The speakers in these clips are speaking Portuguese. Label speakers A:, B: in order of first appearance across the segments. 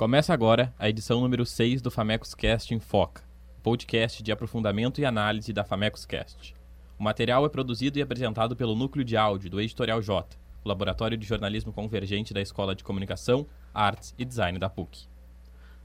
A: Começa agora a edição número 6 do Famecos Cast em Foca, podcast de aprofundamento e análise da Famecos Cast. O material é produzido e apresentado pelo Núcleo de Áudio do Editorial J, o Laboratório de Jornalismo Convergente da Escola de Comunicação, Artes e Design da PUC.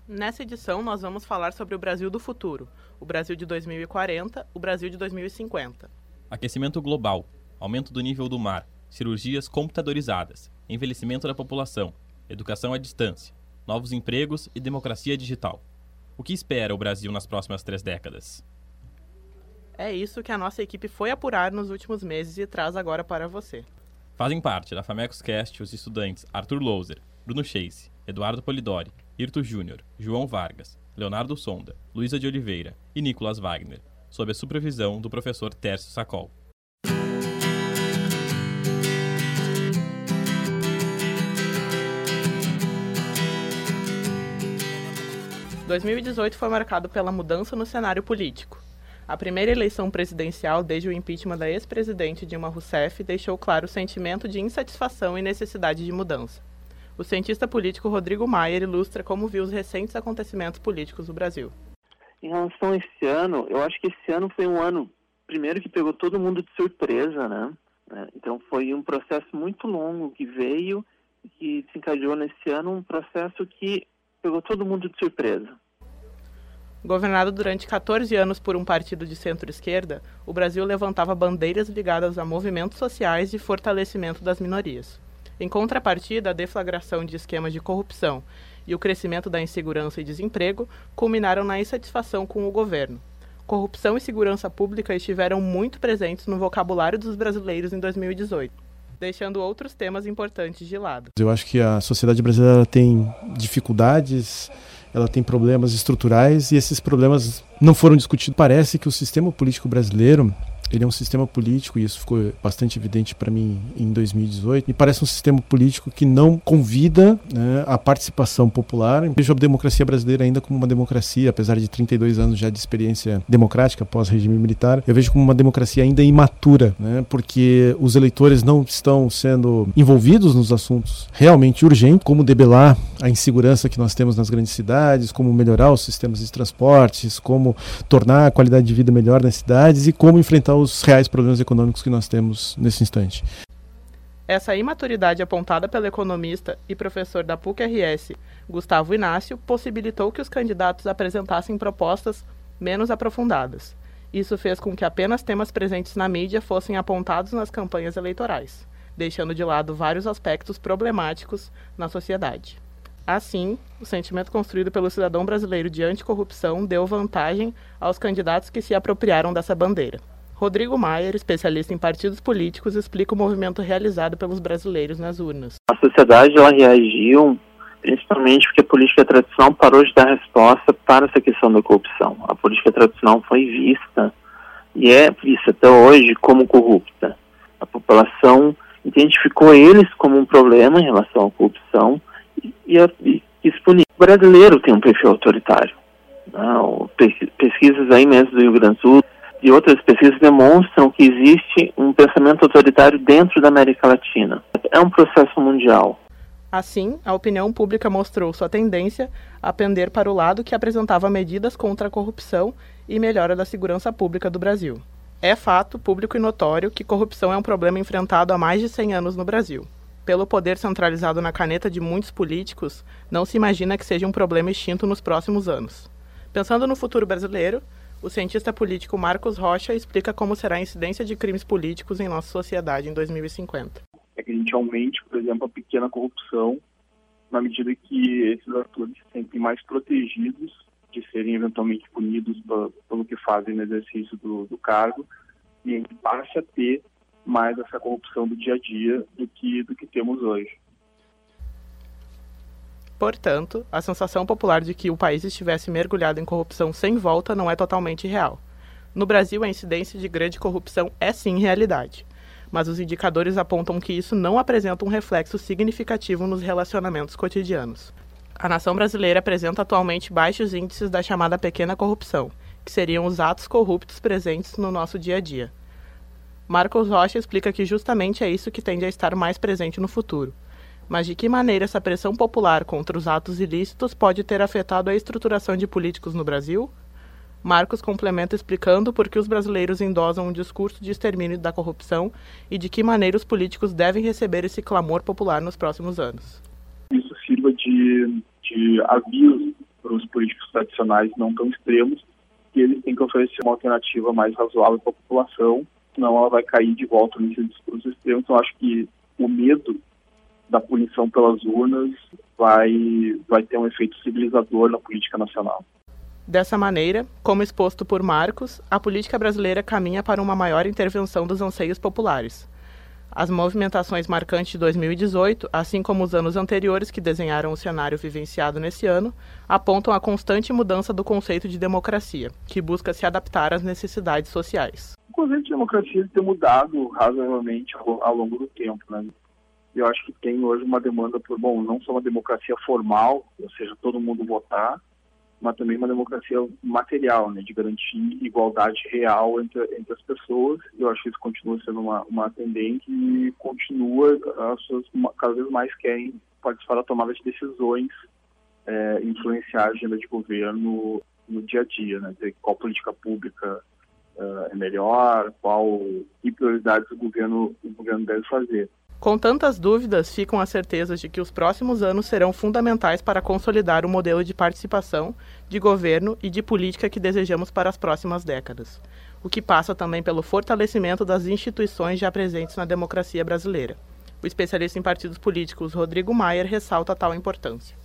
B: Nessa edição, nós vamos falar sobre o Brasil do futuro, o Brasil de 2040, o Brasil de 2050.
A: Aquecimento global, aumento do nível do mar, cirurgias computadorizadas, envelhecimento da população, educação à distância, novos empregos e democracia digital. O que espera o Brasil nas próximas três décadas?
B: É isso que a nossa equipe foi apurar nos últimos meses e traz agora para você.
A: Fazem parte da Famecos Cast os estudantes Arthur Louser, Bruno Chase, Eduardo Polidori, Irto Júnior, João Vargas, Leonardo Sonda, Luísa de Oliveira e Nicolas Wagner, sob a supervisão do professor Tércio Sacol.
B: 2018 foi marcado pela mudança no cenário político. A primeira eleição presidencial desde o impeachment da ex-presidente Dilma Rousseff deixou claro o sentimento de insatisfação e necessidade de mudança. O cientista político Rodrigo Maier ilustra como viu os recentes acontecimentos políticos do Brasil.
C: Em relação a esse ano, eu acho que esse ano foi um ano, primeiro, que pegou todo mundo de surpresa, né? É, então foi um processo muito longo que veio e que se encadeou nesse ano, um processo que pegou todo mundo de surpresa.
B: Governado durante 14 anos por um partido de centro-esquerda, o Brasil levantava bandeiras ligadas a movimentos sociais e fortalecimento das minorias. Em contrapartida, a deflagração de esquemas de corrupção e o crescimento da insegurança e desemprego culminaram na insatisfação com o governo. Corrupção e segurança pública estiveram muito presentes no vocabulário dos brasileiros em 2018 deixando outros temas importantes de lado.
D: Eu acho que a sociedade brasileira tem dificuldades, ela tem problemas estruturais e esses problemas não foram discutidos. Parece que o sistema político brasileiro ele é um sistema político, e isso ficou bastante evidente para mim em 2018, me parece um sistema político que não convida né, a participação popular. Vejo a democracia brasileira ainda como uma democracia, apesar de 32 anos já de experiência democrática pós-regime militar, eu vejo como uma democracia ainda imatura, né, porque os eleitores não estão sendo envolvidos nos assuntos realmente urgentes, como debelar a insegurança que nós temos nas grandes cidades, como melhorar os sistemas de transportes, como tornar a qualidade de vida melhor nas cidades e como enfrentar os reais problemas econômicos que nós temos nesse instante.
B: Essa imaturidade apontada pelo economista e professor da PUC-RS, Gustavo Inácio, possibilitou que os candidatos apresentassem propostas menos aprofundadas. Isso fez com que apenas temas presentes na mídia fossem apontados nas campanhas eleitorais, deixando de lado vários aspectos problemáticos na sociedade. Assim, o sentimento construído pelo cidadão brasileiro de anticorrupção deu vantagem aos candidatos que se apropriaram dessa bandeira. Rodrigo Maier, especialista em partidos políticos, explica o movimento realizado pelos brasileiros nas urnas.
C: A sociedade ela reagiu principalmente porque a política tradicional parou de dar resposta para essa questão da corrupção. A política tradicional foi vista e é vista até hoje como corrupta. A população identificou eles como um problema em relação à corrupção e, e, O brasileiro tem um perfil autoritário. Não, pesquisas aí mesmo do Rio Grande do Sul e outras pesquisas demonstram que existe um pensamento autoritário dentro da América Latina. É um processo mundial.
B: Assim, a opinião pública mostrou sua tendência a pender para o lado que apresentava medidas contra a corrupção e melhora da segurança pública do Brasil. É fato, público e notório, que corrupção é um problema enfrentado há mais de 100 anos no Brasil. Pelo poder centralizado na caneta de muitos políticos, não se imagina que seja um problema extinto nos próximos anos. Pensando no futuro brasileiro, o cientista político Marcos Rocha explica como será a incidência de crimes políticos em nossa sociedade em 2050.
E: É que a gente aumente, por exemplo, a pequena corrupção, na medida que esses atores se sentem mais protegidos de serem eventualmente punidos pelo que fazem no exercício do, do cargo, e a gente passe a ter mais essa corrupção do dia a dia do que, do que temos hoje.
B: Portanto, a sensação popular de que o país estivesse mergulhado em corrupção sem volta não é totalmente real. No Brasil, a incidência de grande corrupção é sim realidade, mas os indicadores apontam que isso não apresenta um reflexo significativo nos relacionamentos cotidianos. A nação brasileira apresenta atualmente baixos índices da chamada pequena corrupção, que seriam os atos corruptos presentes no nosso dia a dia. Marcos Rocha explica que justamente é isso que tende a estar mais presente no futuro Mas de que maneira essa pressão popular contra os atos ilícitos pode ter afetado a estruturação de políticos no Brasil? Marcos complementa explicando por que os brasileiros endosam um discurso de extermínio da corrupção e de que maneira os políticos devem receber esse clamor popular nos próximos anos.
E: Isso sirva de, de aviso para os políticos tradicionais não tão extremos que eles têm que oferecer uma alternativa mais razoável para a população, senão ela vai cair de volta nesse discurso extremo. Então, acho que o medo da punição pelas urnas vai, vai ter um efeito civilizador na política nacional.
B: Dessa maneira, como exposto por Marcos, a política brasileira caminha para uma maior intervenção dos anseios populares. As movimentações marcantes de 2018, assim como os anos anteriores que desenharam o cenário vivenciado nesse ano, apontam a constante mudança do conceito de democracia, que busca se adaptar às necessidades sociais.
E: Conceito de democracia tem mudado razoavelmente ao, ao longo do tempo. Né? Eu acho que tem hoje uma demanda por, bom, não só uma democracia formal, ou seja, todo mundo votar, mas também uma democracia material, né, de garantir igualdade real entre, entre as pessoas. Eu acho que isso continua sendo uma, uma tendência e continua, as pessoas cada vez mais querem participar da tomada de decisões, é, influenciar a agenda de governo no dia a dia, né, dizer qual política pública uh, é melhor, qual que prioridades o governo, o governo deve fazer.
B: Com tantas dúvidas, ficam as certezas de que os próximos anos serão fundamentais para consolidar o modelo de participação, de governo e de política que desejamos para as próximas décadas, o que passa também pelo fortalecimento das instituições já presentes na democracia brasileira. O especialista em partidos políticos Rodrigo Maier ressalta tal importância.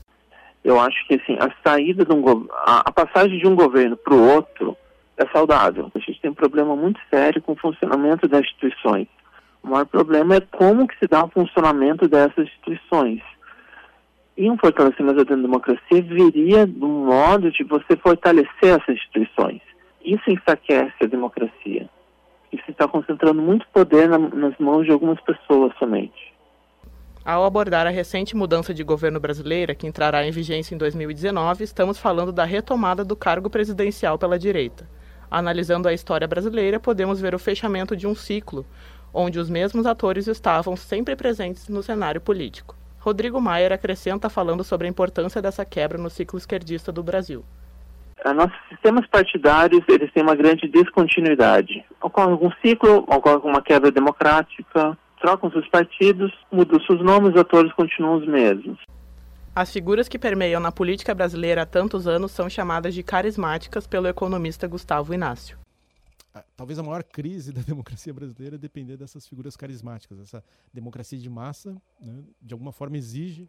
C: Eu acho que assim, a saída de um a passagem de um governo para o outro é saudável. A gente tem um problema muito sério com o funcionamento das instituições o maior problema é como que se dá o funcionamento dessas instituições. E um fortalecimento da democracia viria do modo de você fortalecer essas instituições. Isso enfraquece a democracia. Isso está concentrando muito poder na, nas mãos de algumas pessoas somente.
B: Ao abordar a recente mudança de governo brasileira, que entrará em vigência em 2019, estamos falando da retomada do cargo presidencial pela direita. Analisando a história brasileira, podemos ver o fechamento de um ciclo, onde os mesmos atores estavam sempre presentes no cenário político. Rodrigo Maier acrescenta falando sobre a importância dessa quebra no ciclo esquerdista do Brasil.
C: Nossos sistemas partidários eles têm uma grande descontinuidade. Ocorre algum ciclo, ocorre uma quebra democrática, trocam seus partidos, mudam seus nomes, os atores continuam os mesmos.
B: As figuras que permeiam na política brasileira há tantos anos são chamadas de carismáticas pelo economista Gustavo Inácio
D: talvez a maior crise da democracia brasileira é depender dessas figuras carismáticas. Essa democracia de massa, né, de alguma forma, exige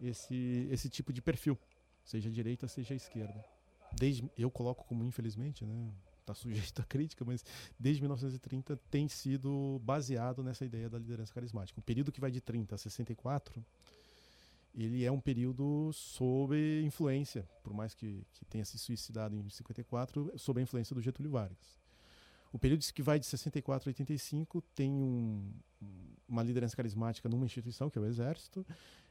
D: esse, esse tipo de perfil, seja direita, seja esquerda. Desde, eu coloco como, infelizmente, né, está sujeito a crítica, mas desde 1930 tem sido baseado nessa ideia da liderança carismática. Um período que vai de 30 a 64, ele é um período sob influência, por mais que, que tenha se suicidado em 54, sob a influência do Getúlio Vargas. O período que vai de 64 a 85 tem um, uma liderança carismática numa instituição, que é o Exército.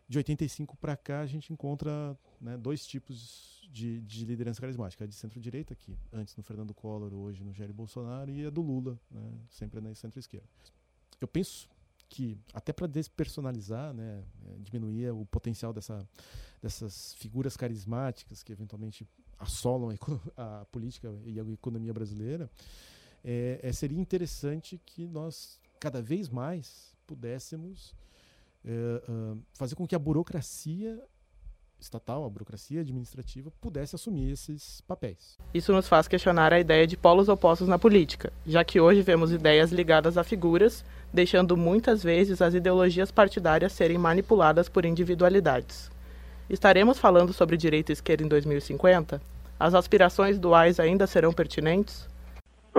D: De 85 para cá, a gente encontra né, dois tipos de, de, liderança carismática: a de centro-direita, que antes no Fernando Collor, hoje no Jair Bolsonaro, e a do Lula, né, sempre na centro-esquerda. Eu penso que, até para despersonalizar, né, é, diminuir o potencial dessa, dessas figuras carismáticas que eventualmente assolam a, a política e a economia brasileira, é, é, seria interessante que nós cada vez mais pudéssemos é, fazer com que a burocracia estatal, a burocracia administrativa, pudesse assumir esses papéis.
B: Isso nos faz questionar a ideia de polos opostos na política, já que hoje vemos ideias ligadas a figuras, deixando muitas vezes as ideologias partidárias serem manipuladas por individualidades. Estaremos falando sobre direita e esquerda em 2050? As aspirações duais ainda serão pertinentes?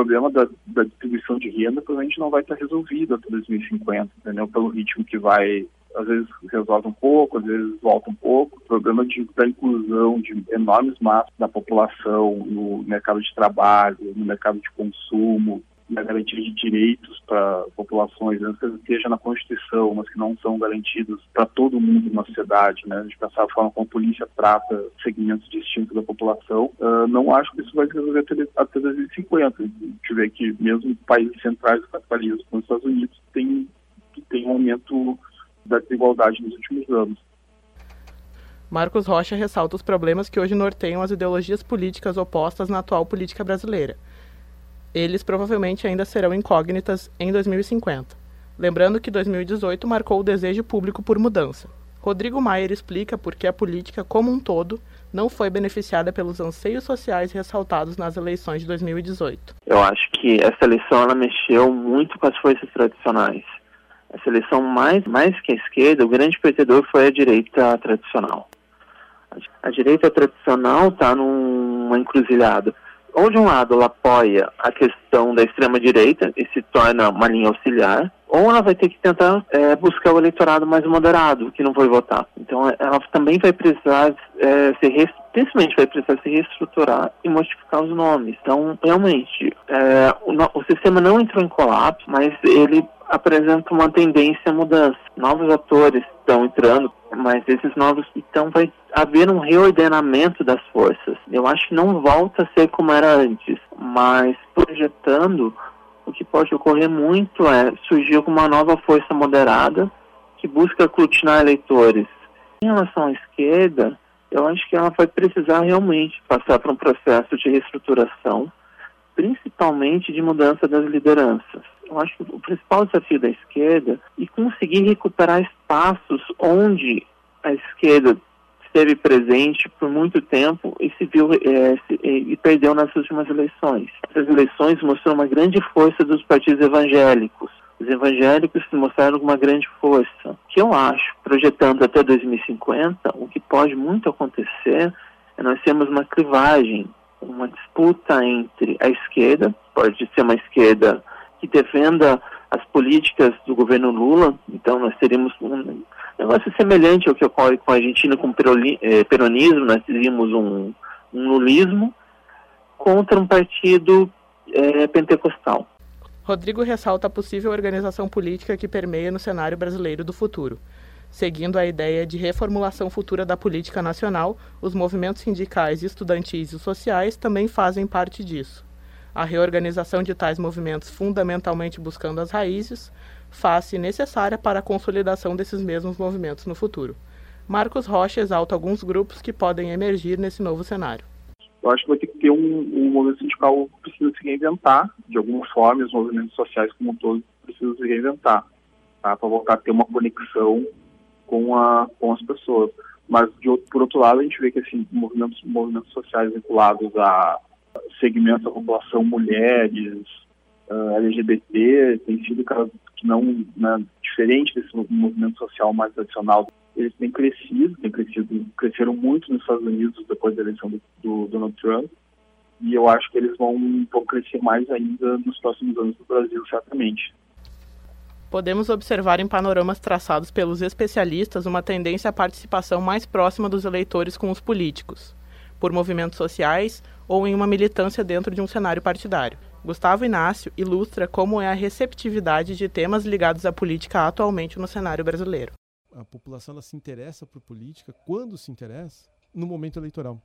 E: problema da, da, distribuição de renda provavelmente não vai estar resolvido até 2050, entendeu? Pelo ritmo que vai, às vezes resolve um pouco, às vezes volta um pouco. O problema de, da inclusão de enormes massas da população no mercado de trabalho, no mercado de consumo, garantia de direitos para populações, né, que esteja na Constituição, mas que não são garantidos para todo mundo na sociedade, né? A pensar a forma como a polícia trata segmentos distintos da população, uh, não acho que isso vai resolver até, até 2050. A gente vê que mesmo países centrais do capitalismo, como os Estados Unidos, tem, tem um aumento da desigualdade nos últimos anos.
B: Marcos Rocha ressalta os problemas que hoje norteiam as ideologias políticas opostas na atual política brasileira. Eles provavelmente ainda serão incógnitas em 2050. Lembrando que 2018 marcou o desejo público por mudança. Rodrigo Maier explica por que a política como um todo não foi beneficiada pelos anseios sociais ressaltados nas eleições de 2018.
C: Eu acho que essa eleição ela mexeu muito com as forças tradicionais. Essa eleição mais mais que a esquerda, o grande perdedor foi a direita tradicional. A direita tradicional está numa encruzilhada. Ou de um lado ela apoia a questão da extrema-direita e se torna uma linha auxiliar, ou ela vai ter que tentar é, buscar o eleitorado mais moderado, que não vai votar. Então ela também vai precisar é, se principalmente vai precisar se reestruturar e modificar os nomes. Então, realmente, é, o, o sistema não entrou em colapso, mas ele apresenta uma tendência à mudança. Novos atores estão entrando, mas esses novos então vai haver um reordenamento das forças. Eu acho que não volta a ser como era antes, mas projetando o que pode ocorrer muito é surgir uma nova força moderada que busca aglutinar eleitores. Em relação à esquerda, eu acho que ela vai precisar realmente passar por um processo de reestruturação, principalmente de mudança das lideranças eu acho que o principal desafio da esquerda é conseguir recuperar espaços onde a esquerda esteve presente por muito tempo e se viu é, se, e perdeu nas últimas eleições. Essas eleições mostraram uma grande força dos partidos evangélicos. Os evangélicos mostraram uma grande força. Que eu acho, projetando até 2050, o que pode muito acontecer é nós termos uma clivagem, uma disputa entre a esquerda, pode ser uma esquerda que defenda as políticas do governo Lula. Então, nós teríamos um negócio semelhante ao que ocorre com a Argentina com o eh, peronismo, nós teríamos um, um lulismo contra um partido é, pentecostal.
B: Rodrigo ressalta a possível organização política que permeia no cenário brasileiro do futuro. Seguindo a ideia de reformulação futura da política nacional, os movimentos sindicais, estudantis e sociais também fazem parte disso a reorganização de tais movimentos fundamentalmente buscando as raízes, faz-se necessária para a consolidação desses mesmos movimentos no futuro. Marcos Rocha exalta alguns grupos que podem emergir nesse novo cenário.
E: Eu acho que vai ter que ter um, um movimento sindical precisa se reinventar, de alguma forma, os movimentos sociais como um todo precisam se reinventar, tá? para voltar a ter uma conexão com, a, com as pessoas. Mas, de, por outro lado, a gente vê que assim, movimentos, movimentos sociais vinculados a segmentos da população, mulheres, uh, LGBT, tem sido que não né, diferente desse movimento social mais tradicional. Eles têm crescido, têm crescido, cresceram muito nos Estados Unidos depois da eleição do, do Donald Trump, e eu acho que eles vão, vão crescer mais ainda nos próximos anos no Brasil, certamente.
B: Podemos observar em panoramas traçados pelos especialistas uma tendência à participação mais próxima dos eleitores com os políticos, por movimentos sociais ou em uma militância dentro de um cenário partidário. Gustavo Inácio ilustra como é a receptividade de temas ligados à política atualmente no cenário brasileiro.
D: A população ela se interessa por política quando se interessa no momento eleitoral.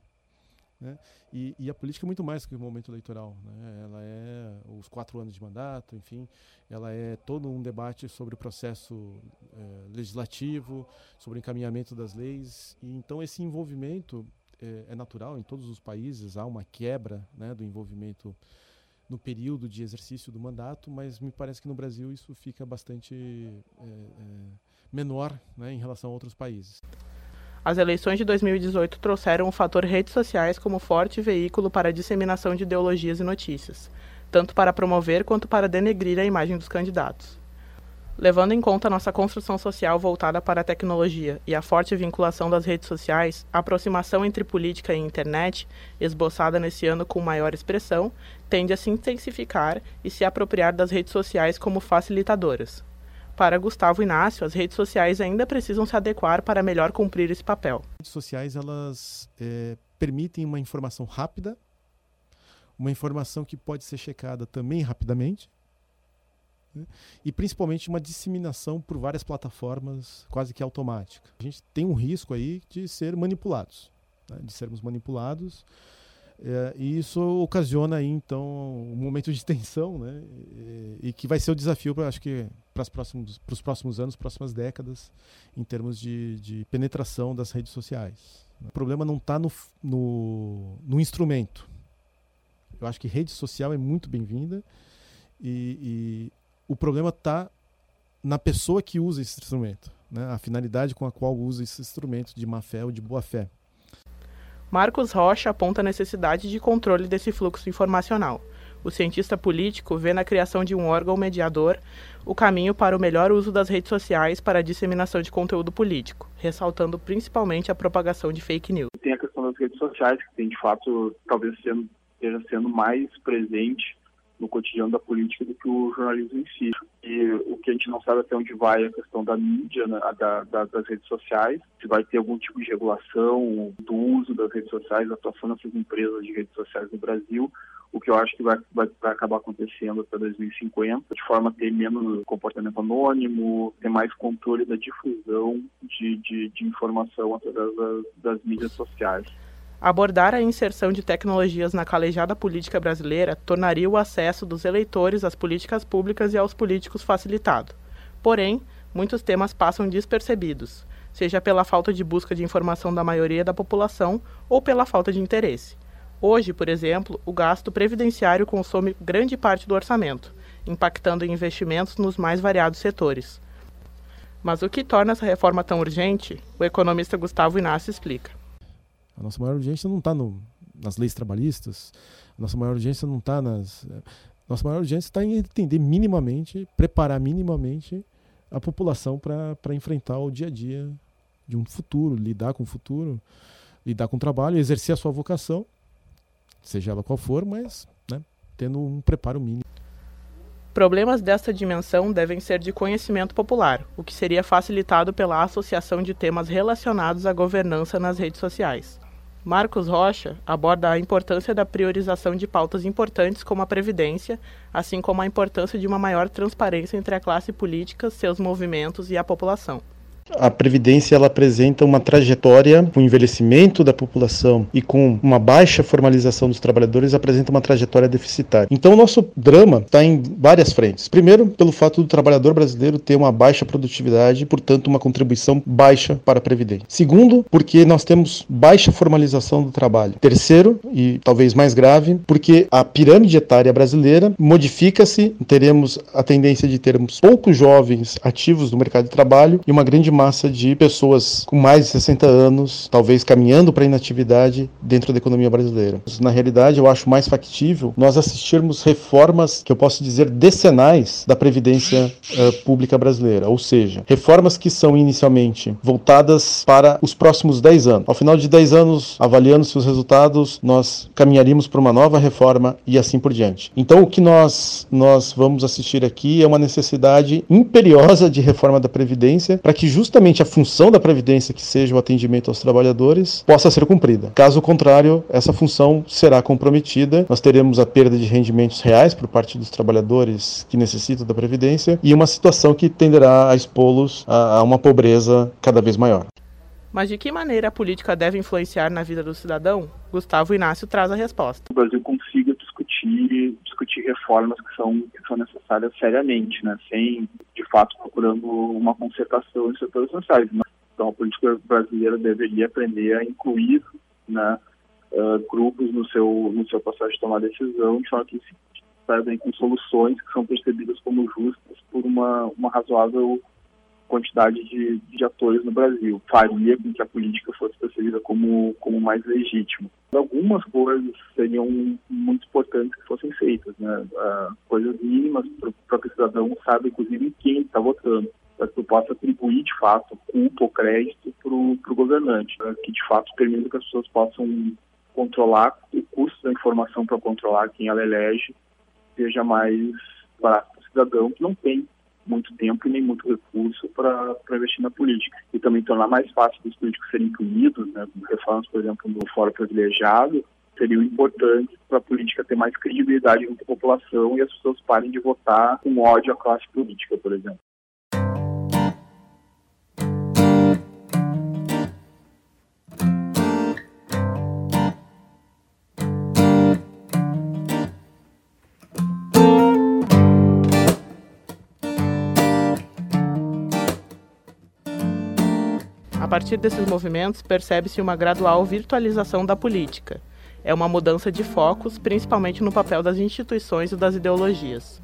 D: Né? E, e, a política é muito mais que o momento eleitoral. Né? Ela é os quatro anos de mandato, enfim, ela é todo um debate sobre o processo é, legislativo, sobre o encaminhamento das leis. E então esse envolvimento é, é, natural em todos os países, há uma quebra né, do envolvimento no período de exercício do mandato, mas me parece que no Brasil isso fica bastante é, menor né, em relação a outros países.
B: As eleições de 2018 trouxeram o fator redes sociais como forte veículo para a disseminação de ideologias e notícias, tanto para promover quanto para denegrir a imagem dos candidatos. Levando em conta nossa construção social voltada para a tecnologia e a forte vinculação das redes sociais, a aproximação entre política e internet, esboçada nesse ano com maior expressão, tende a se intensificar e se apropriar das redes sociais como facilitadoras. Para Gustavo Inácio, as redes sociais ainda precisam se adequar para melhor cumprir esse papel.
D: As redes sociais elas é, permitem uma informação rápida, uma informação que pode ser checada também rapidamente, né? e principalmente uma disseminação por várias plataformas quase que automática. A gente tem um risco aí de ser manipulados, né? de sermos manipulados É, e isso ocasiona aí então um momento de tensão, né? E, e que vai ser o desafio, pra, acho que para os próximos, próximos anos, próximas décadas, em termos de, de penetração das redes sociais. O problema não está no, no, no, instrumento. Eu acho que rede social é muito bem-vinda e, e, o problema está na pessoa que usa esse instrumento, né? a finalidade com a qual usa esse instrumento de má fé ou de boa fé.
B: Marcos Rocha aponta a necessidade de controle desse fluxo informacional. O cientista político vê na criação de um órgão mediador o caminho para o melhor uso das redes sociais para a disseminação de conteúdo político, ressaltando principalmente a propagação de fake news.
E: Tem a questão das redes sociais, que tem de fato talvez sendo, esteja sendo mais presente no cotidiano da política do que o jornalismo em si. E o que a gente não sabe até onde vai é a questão da mídia, né, da, da, das redes sociais, se vai ter algum tipo de regulação do uso das redes sociais, da atuação dessas empresas de redes sociais no Brasil, o que eu acho que vai, vai, vai, acabar acontecendo até 2050, de forma a ter menos comportamento anônimo, ter mais controle da difusão de, de, de informação através das, das mídias sociais.
B: Abordar a inserção de tecnologias na calejada política brasileira tornaria o acesso dos eleitores às políticas públicas e aos políticos facilitado. Porém, muitos temas passam despercebidos, seja pela falta de busca de informação da maioria da população ou pela falta de interesse. Hoje, por exemplo, o gasto previdenciário consome grande parte do orçamento, impactando em investimentos nos mais variados setores. Mas o que torna essa reforma tão urgente, o economista Gustavo Inácio explica.
D: A nossa maior urgência não está nas leis trabalhistas, a nossa maior urgência não está nas. Nossa maior urgência está em entender minimamente, preparar minimamente a população para enfrentar o dia a dia de um futuro, lidar com o futuro, lidar com o trabalho, exercer a sua vocação, seja ela qual for, mas né, tendo um preparo mínimo.
B: Problemas desta dimensão devem ser de conhecimento popular, o que seria facilitado pela associação de temas relacionados à governança nas redes sociais. Marcos Rocha aborda a importância da priorização de pautas importantes como a Previdência, assim como a importância de uma maior transparência entre a classe política, seus movimentos e a população.
F: A Previdência ela apresenta uma trajetória com o envelhecimento da população e com uma baixa formalização dos trabalhadores, apresenta uma trajetória deficitária. Então, o nosso drama está em várias frentes. Primeiro, pelo fato do trabalhador brasileiro ter uma baixa produtividade e, portanto, uma contribuição baixa para a Previdência. Segundo, porque nós temos baixa formalização do trabalho. Terceiro, e talvez mais grave, porque a pirâmide etária brasileira modifica-se, teremos a tendência de termos poucos jovens ativos no mercado de trabalho e uma grande massa de pessoas com mais de 60 anos, talvez caminhando para a inatividade dentro da economia brasileira. Na realidade, eu acho mais factível nós assistirmos reformas que eu posso dizer decenais da previdência uh, pública brasileira, ou seja, reformas que são inicialmente voltadas para os próximos 10 anos. Ao final de 10 anos, avaliando seus resultados, nós caminharíamos para uma nova reforma e assim por diante. Então, o que nós nós vamos assistir aqui é uma necessidade imperiosa de reforma da previdência para que justamente justamente a função da Previdência, que seja o atendimento aos trabalhadores, possa ser cumprida. Caso contrário, essa função será comprometida, nós teremos a perda de rendimentos reais por parte dos trabalhadores que necessitam da Previdência e uma situação que tenderá a expô-los a, a uma pobreza cada vez maior.
B: Mas de que maneira a política deve influenciar na vida do cidadão? Gustavo Inácio traz a resposta.
E: O Brasil consiga discutir, discutir reformas que são, que são necessárias seriamente, né? sem fato procurando uma concertação em setores sociais. Então, a política brasileira deveria aprender a incluir né, uh, grupos no seu, no seu processo de tomar decisão, de forma que se com soluções que são percebidas como justas por uma, uma razoável quantidade de, de atores no Brasil. Faria com que a política fosse percebida como, como mais legítima. Algumas coisas seriam muito importantes que fossem feitas, né? Uh, coisas mínimas para o cidadão saiba, inclusive, quem está votando para que eu possa atribuir, de fato, culpa ou crédito para o governante, né? que, de fato, permita que as pessoas possam controlar o custo da informação para controlar quem ela elege, seja mais barato para o cidadão, que não tem muito tempo e nem muito recurso para investir na política. E também tornar mais fácil dos políticos serem punidos, né, reformas, por exemplo, no fórum privilegiado, seriam importantes para a política ter mais credibilidade junto à população e as pessoas parem de votar com ódio à classe política, por exemplo.
B: A partir desses movimentos, percebe-se uma gradual virtualização da política. É uma mudança de focos, principalmente no papel das instituições e das ideologias.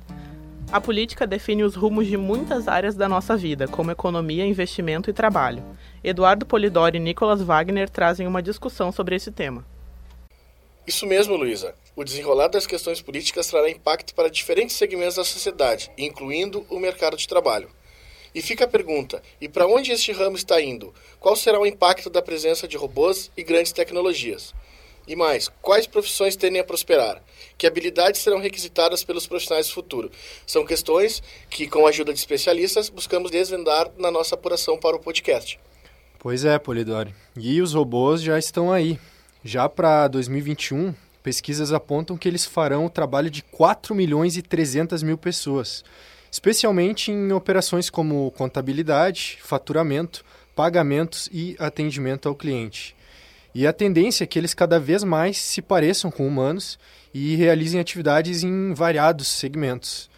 B: A política define os rumos de muitas áreas da nossa vida, como economia, investimento e trabalho. Eduardo Polidori e Nicolas Wagner trazem uma discussão sobre esse tema.
G: Isso mesmo, Luísa. O desenrolar das questões políticas trará impacto para diferentes segmentos da sociedade, incluindo o mercado de trabalho. E fica a pergunta: e para onde este ramo está indo? Qual será o impacto da presença de robôs e grandes tecnologias? E mais, quais profissões tendem a prosperar? Que habilidades serão requisitadas pelos profissionais do futuro? São questões que, com a ajuda de especialistas, buscamos desvendar na nossa apuração para o podcast.
H: Pois é, Polidori. E os robôs já estão aí. Já para 2021, pesquisas apontam que eles farão o trabalho de 4 milhões e 300 mil pessoas, especialmente em operações como contabilidade, faturamento, pagamentos e atendimento ao cliente. E a tendência é que eles cada vez mais se pareçam com humanos e realizem atividades em variados segmentos.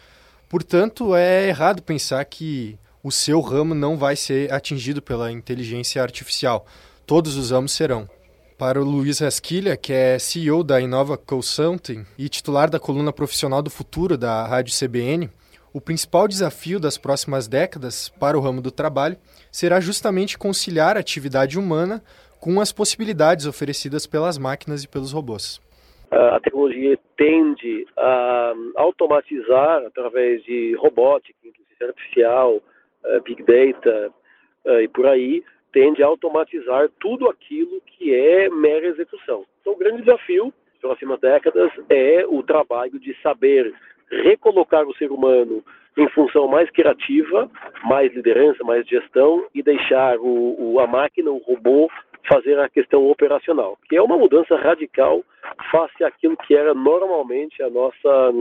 H: Portanto, é errado pensar que o seu ramo não vai ser atingido pela inteligência artificial. Todos os ramos serão. Para o Luiz Rasquilha, que é CEO da Inova Consulting e titular da coluna profissional do futuro da Rádio CBN, o principal desafio das próximas décadas para o ramo do trabalho será justamente conciliar a atividade humana com as possibilidades oferecidas pelas máquinas e pelos robôs.
I: A tecnologia tende a automatizar através de robótica, inteligência artificial, eh, big data eh, e por aí, tende a automatizar tudo aquilo que é mera execução. Então, o grande desafio das próximas décadas é o trabalho de saber recolocar o ser humano em função mais criativa, mais liderança, mais gestão e deixar o, o, a máquina, o robô, fazer a questão operacional, que é uma mudança radical face àquilo que era normalmente a nossa,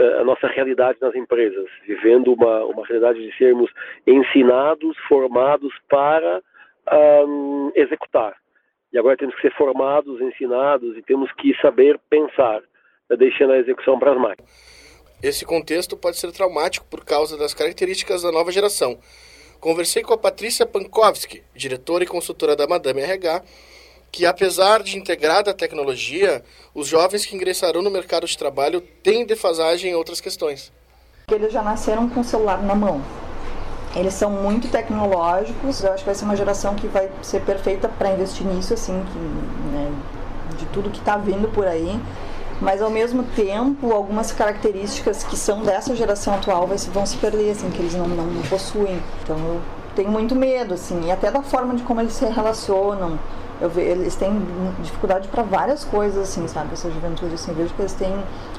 I: eh, a nossa realidade nas empresas, vivendo uma, uma realidade de sermos ensinados, formados para um, executar. E agora temos que ser formados, ensinados e temos que saber pensar, deixando a execução para as máquinas.
G: Esse contexto pode ser traumático por causa das características da nova geração, conversei com a Patrícia Pankowski, diretora e consultora da Madame RH, que apesar de integrada à tecnologia, os jovens que ingressarão no mercado de trabalho têm defasagem em outras questões.
J: Eles já nasceram com o celular na mão. Eles são muito tecnológicos. Eu acho que vai ser uma geração que vai ser perfeita para investir nisso, assim, que, né, de tudo que está vindo por aí mas ao mesmo tempo algumas características que são dessa geração atual vão se perder, assim, que eles não, não, não possuem. Então eu tenho muito medo, assim, e até da forma de como eles se relacionam. Vejo, eles têm dificuldade para várias coisas, assim, sabe? Essa juventude, assim, vejo que eles têm,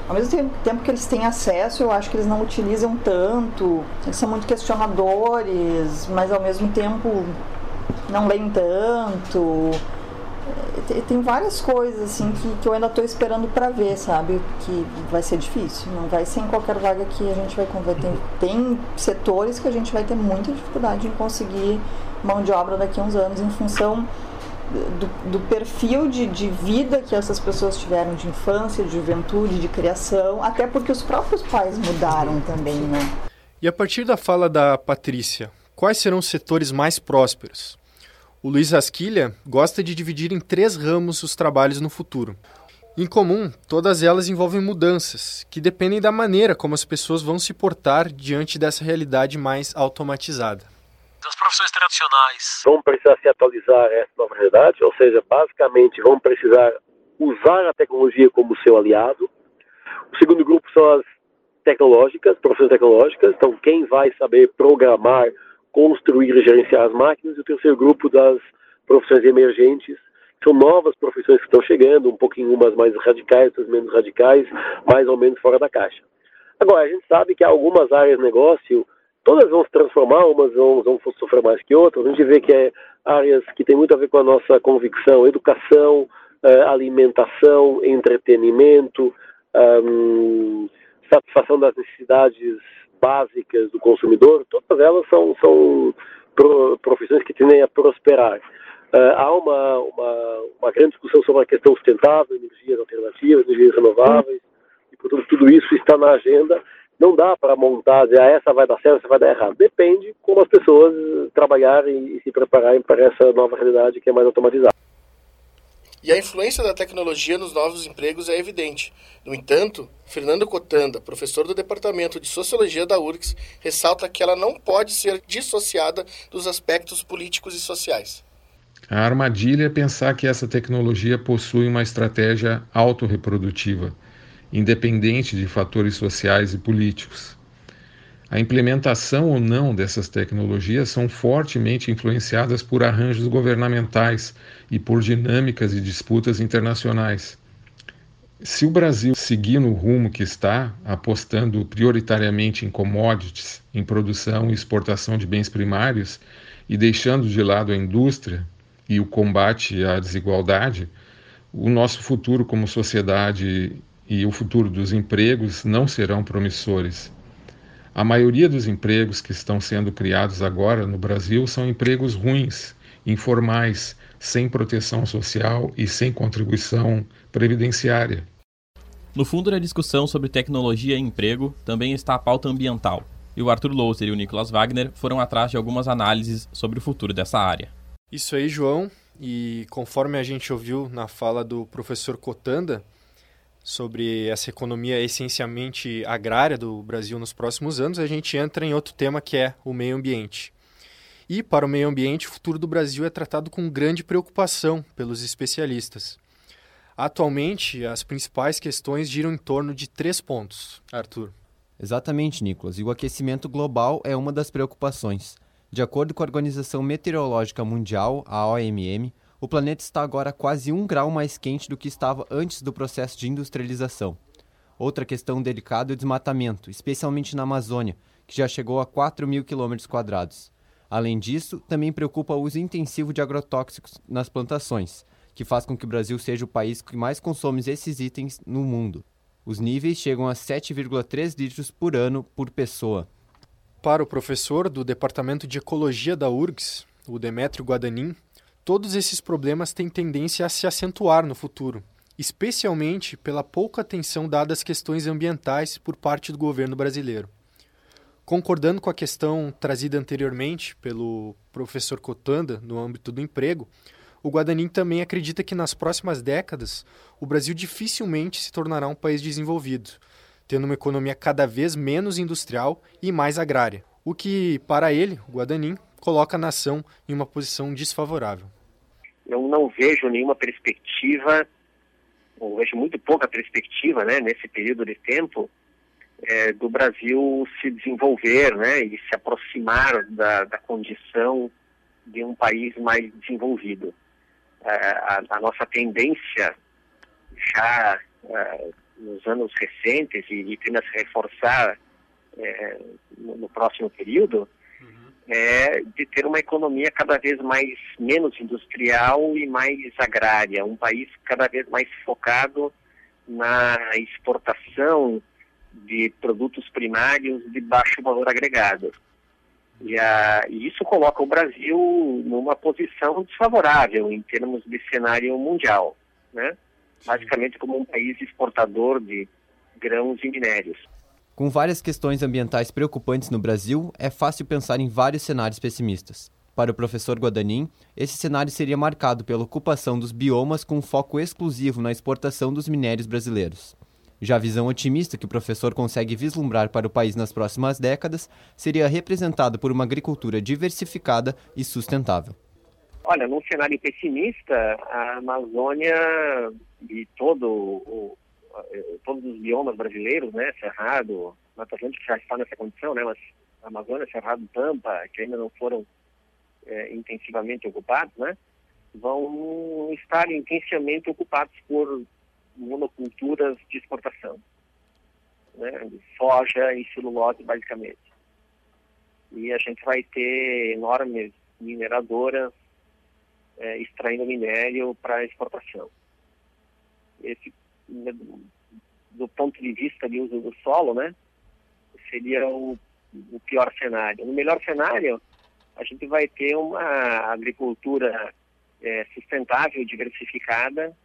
J: ao mesmo tempo que eles têm acesso, eu acho que eles não utilizam tanto. Eles são muito questionadores, mas ao mesmo tempo não leem tanto tem várias coisas assim que, que eu ainda estou esperando para ver, sabe? Que vai ser difícil. Não vai ser em qualquer vaga que a gente vai converter. Tem, setores que a gente vai ter muita dificuldade em conseguir mão de obra daqui a uns anos em função do, do perfil de, de, vida que essas pessoas tiveram de infância, de juventude, de criação, até porque os próprios pais mudaram também, né?
H: E a partir da fala da Patrícia, quais serão os setores mais prósperos? O Luiz Asquilha gosta de dividir em três ramos os trabalhos no futuro. Em comum, todas elas envolvem mudanças, que dependem da maneira como as pessoas vão se portar diante dessa realidade mais automatizada.
I: As profissões tradicionais vão precisar se atualizar a essa nova realidade, ou seja, basicamente vão precisar usar a tecnologia como seu aliado. O segundo grupo são as tecnológicas, profissões tecnológicas, então quem vai saber programar construir e gerenciar as máquinas, e o terceiro grupo das profissões emergentes, são novas profissões que estão chegando, um pouquinho umas mais radicais, outras menos radicais, mais ou menos fora da caixa. Agora, a gente sabe que algumas áreas de negócio, todas vão se transformar, umas vão, vão sofrer mais que outras. A gente vê que é áreas que tem muito a ver com a nossa convicção, educação, eh, alimentação, entretenimento, satisfação das necessidades básicas do consumidor, todas elas são, são profissões que tendem a prosperar. Uh, há uma, uma, uma, grande discussão sobre a questão sustentável, energias alternativas, energias renováveis, e portanto tudo isso está na agenda não dá para montar, dizer, ah, essa vai dar certo, essa vai dar errado. Depende como as pessoas trabalharem e se prepararem para essa nova realidade que é mais automatizada.
G: E a influência da tecnologia nos novos empregos é evidente. No entanto, Fernando Cotanda, professor do Departamento de Sociologia da URGS, ressalta que ela não pode ser dissociada dos aspectos políticos e sociais.
K: A armadilha é pensar que essa tecnologia possui uma estratégia autorreprodutiva, independente de fatores sociais e políticos. A implementação ou não dessas tecnologias são fortemente influenciadas por arranjos governamentais e por dinâmicas e disputas internacionais. Se o Brasil seguir no rumo que está, apostando prioritariamente em commodities, em produção e exportação de bens primários e deixando de lado a indústria, e o combate à desigualdade, o nosso futuro como sociedade e o futuro dos empregos não serão promissores. A maioria dos empregos que estão sendo criados agora no Brasil são empregos ruins, informais, sem proteção social e sem contribuição previdenciária.
A: No fundo da discussão sobre tecnologia e emprego também está a pauta ambiental, e o Arthur Louser e o Nicolas Wagner foram atrás de algumas análises sobre o futuro dessa área.
H: Isso aí, João. E conforme a gente ouviu na fala do professor Cotanda sobre essa economia essencialmente agrária do Brasil nos próximos anos, a gente entra em outro tema que é o meio ambiente. E para o meio ambiente, o futuro do Brasil é tratado com grande preocupação pelos especialistas. Atualmente, as principais questões giram em torno de três pontos. Arthur.
L: Exatamente, Nicolas. E o aquecimento global é uma das preocupações. De acordo com a Organização Meteorológica Mundial, a OMM, o planeta está agora quase um grau mais quente do que estava antes do processo de industrialização. Outra questão delicada é o desmatamento, especialmente na Amazônia, que já chegou a 4 mil quilômetros quadrados. Além disso, também preocupa o uso intensivo de agrotóxicos nas plantações, que faz com que o Brasil seja o país que mais consome esses itens no mundo. Os níveis chegam a 7,3 litros por ano por pessoa,
H: para o professor do Departamento de Ecologia da URGS, o Demétrio Guadanin, todos esses problemas têm tendência a se acentuar no futuro, especialmente pela pouca atenção dada às questões ambientais por parte do governo brasileiro. Concordando com a questão trazida anteriormente pelo professor Cotanda no âmbito do emprego, o Guadanin também acredita que nas próximas décadas o Brasil dificilmente se tornará um país desenvolvido, tendo uma economia cada vez menos industrial e mais agrária, o que, para ele, o Guadanin, coloca a nação em uma posição desfavorável.
M: Eu não vejo nenhuma perspectiva, ou vejo muito pouca perspectiva, né, nesse período de tempo, é, do Brasil se desenvolver, né, e se aproximar da, da condição de um país mais desenvolvido. É, a, a, nossa tendência já é, nos anos recentes e, e tende a se reforçar é, no, no, próximo período. É de ter uma economia cada vez mais menos industrial e mais agrária, um país cada vez mais focado na exportação de produtos primários de baixo valor agregado. E, a, e, isso coloca o Brasil numa posição desfavorável em termos de cenário mundial, né? basicamente como um país exportador de grãos e minérios.
L: Com várias questões ambientais preocupantes no Brasil, é fácil pensar em vários cenários pessimistas. Para o professor Guadanin, esse cenário seria marcado pela ocupação dos biomas com foco exclusivo na exportação dos minérios brasileiros. Já a visão otimista que o professor consegue vislumbrar para o país nas próximas décadas seria representada por uma agricultura diversificada e sustentável.
M: Olha, num cenário pessimista, a Amazônia e todo o, todos os biomas brasileiros, né, Cerrado, Mata Atlântica já está nessa condição, né, mas Amazônia, Cerrado, Pampa, que ainda não foram é, intensivamente ocupados, né, vão estar intensamente ocupados por monoculturas de exportação, né, soja e celulose, basicamente. E a gente vai ter enormes mineradoras é, extraindo minério para exportação. Esse, do ponto de vista de uso do solo, né, seria o, o pior cenário. No melhor cenário, a gente vai ter uma agricultura é, sustentável, diversificada,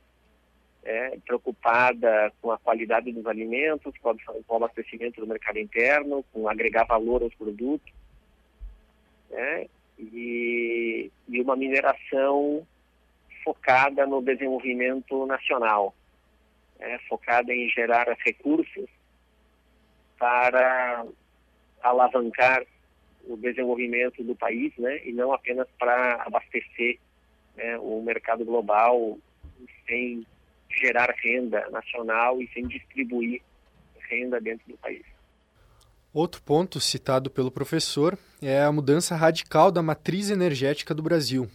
M: é, preocupada com a qualidade dos alimentos, com o abastecimento do mercado interno, com agregar valor aos produtos, né? e, e uma mineração focada no desenvolvimento nacional, né? focada em gerar recursos para alavancar o desenvolvimento do país, né? e não apenas para abastecer né, o mercado global sem gerar renda nacional e sem distribuir renda dentro do país.
H: Outro ponto citado pelo professor é a mudança radical da matriz energética do Brasil.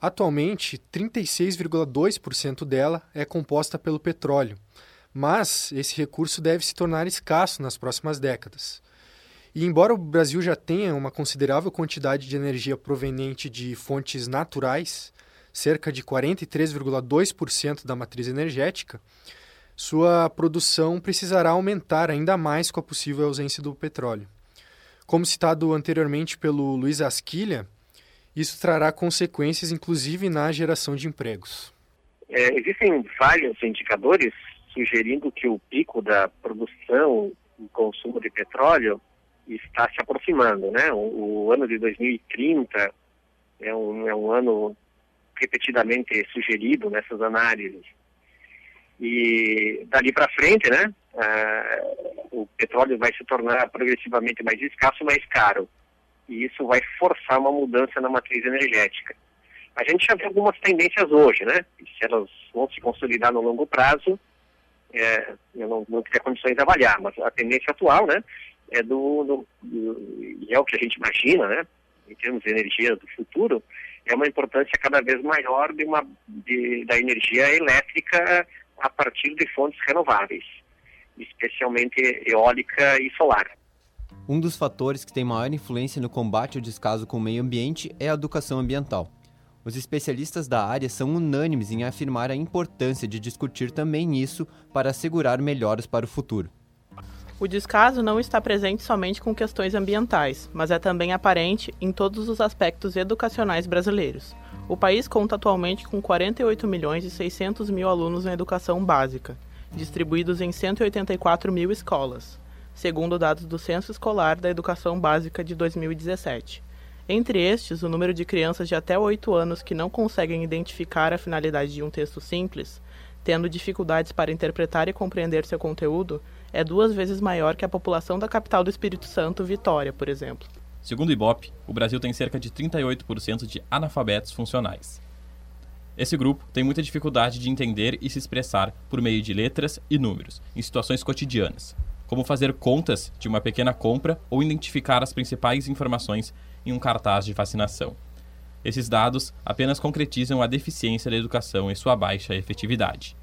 H: Atualmente, 36,2% dela é composta pelo petróleo, mas esse recurso deve se tornar escasso nas próximas décadas. E embora o Brasil já tenha uma considerável quantidade de energia proveniente de fontes naturais, cerca de 43,2% da matriz energética, sua produção precisará aumentar ainda mais com a possível ausência do petróleo. Como citado anteriormente pelo Luiz Asquilha, isso trará consequências inclusive na geração de empregos.
M: É, existem vários indicadores sugerindo que o pico da produção e consumo de petróleo está se aproximando, né? O, o ano de 2030 é um, é um ano repetidamente sugerido nessas análises. E dali para frente, né, uh, o petróleo vai se tornar progressivamente mais escasso, mais caro. E isso vai forçar uma mudança na matriz energética. A gente já vê algumas tendências hoje, né? Se elas vão se consolidar no longo prazo, é, eu não, não condições de avaliar, mas a tendência atual, né, é do, do, do, e é o que a gente imagina, né, em termos de energia do futuro, é uma importância cada vez maior de uma, de, da energia elétrica a partir de fontes renováveis, especialmente eólica e solar.
L: Um dos fatores que tem maior influência no combate ao descaso com o meio ambiente é a educação ambiental. Os especialistas da área são unânimes em afirmar a importância de discutir também isso para assegurar melhoras para o futuro.
B: O descaso não está presente somente com questões ambientais, mas é também aparente em todos os aspectos educacionais brasileiros. O país conta atualmente com 48 milhões e 600 mil alunos na educação básica, distribuídos em 184 mil escolas, segundo dados do Censo Escolar da Educação Básica de 2017. Entre estes, o número de crianças de até 8 anos que não conseguem identificar a finalidade de um texto simples, tendo dificuldades para interpretar e compreender seu conteúdo, é duas vezes maior que a população da capital do Espírito Santo, Vitória, por exemplo.
A: Segundo o IBOP, o Brasil tem cerca de 38% de analfabetos funcionais. Esse grupo tem muita dificuldade de entender e se expressar por meio de letras e números, em situações cotidianas, como fazer contas de uma pequena compra ou identificar as principais informações em um cartaz de vacinação. Esses dados apenas concretizam a deficiência da educação e sua baixa efetividade.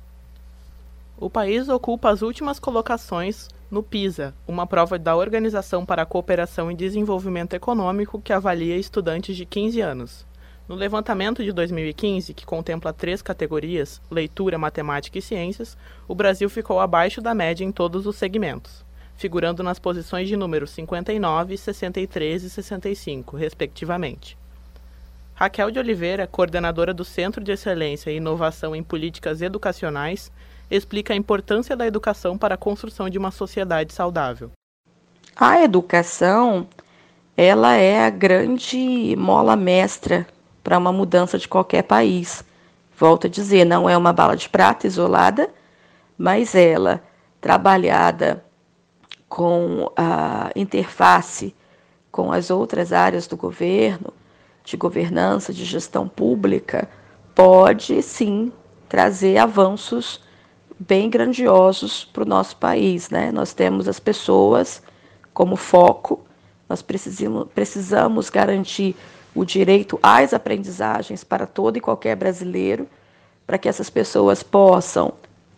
B: O país ocupa as últimas colocações no PISA, uma prova da Organização para a Cooperação e Desenvolvimento Econômico que avalia estudantes de 15 anos. No levantamento de 2015, que contempla três categorias, leitura, matemática e ciências, o Brasil ficou abaixo da média em todos os segmentos, figurando nas posições de números 59, 63 e 65, respectivamente. Raquel de Oliveira, coordenadora do Centro de Excelência e Inovação em Políticas Educacionais, explica a importância da educação para a construção de uma sociedade saudável.
N: A educação, ela é a grande mola mestra para uma mudança de qualquer país. Volto a dizer, não é uma bala de prata isolada, mas ela trabalhada com a interface com as outras áreas do governo, de governança, de gestão pública, pode sim trazer avanços bem grandiosos para o nosso país. Né? Nós temos as pessoas como foco, nós precisamos, precisamos garantir o direito às aprendizagens para todo e qualquer brasileiro, para que essas pessoas possam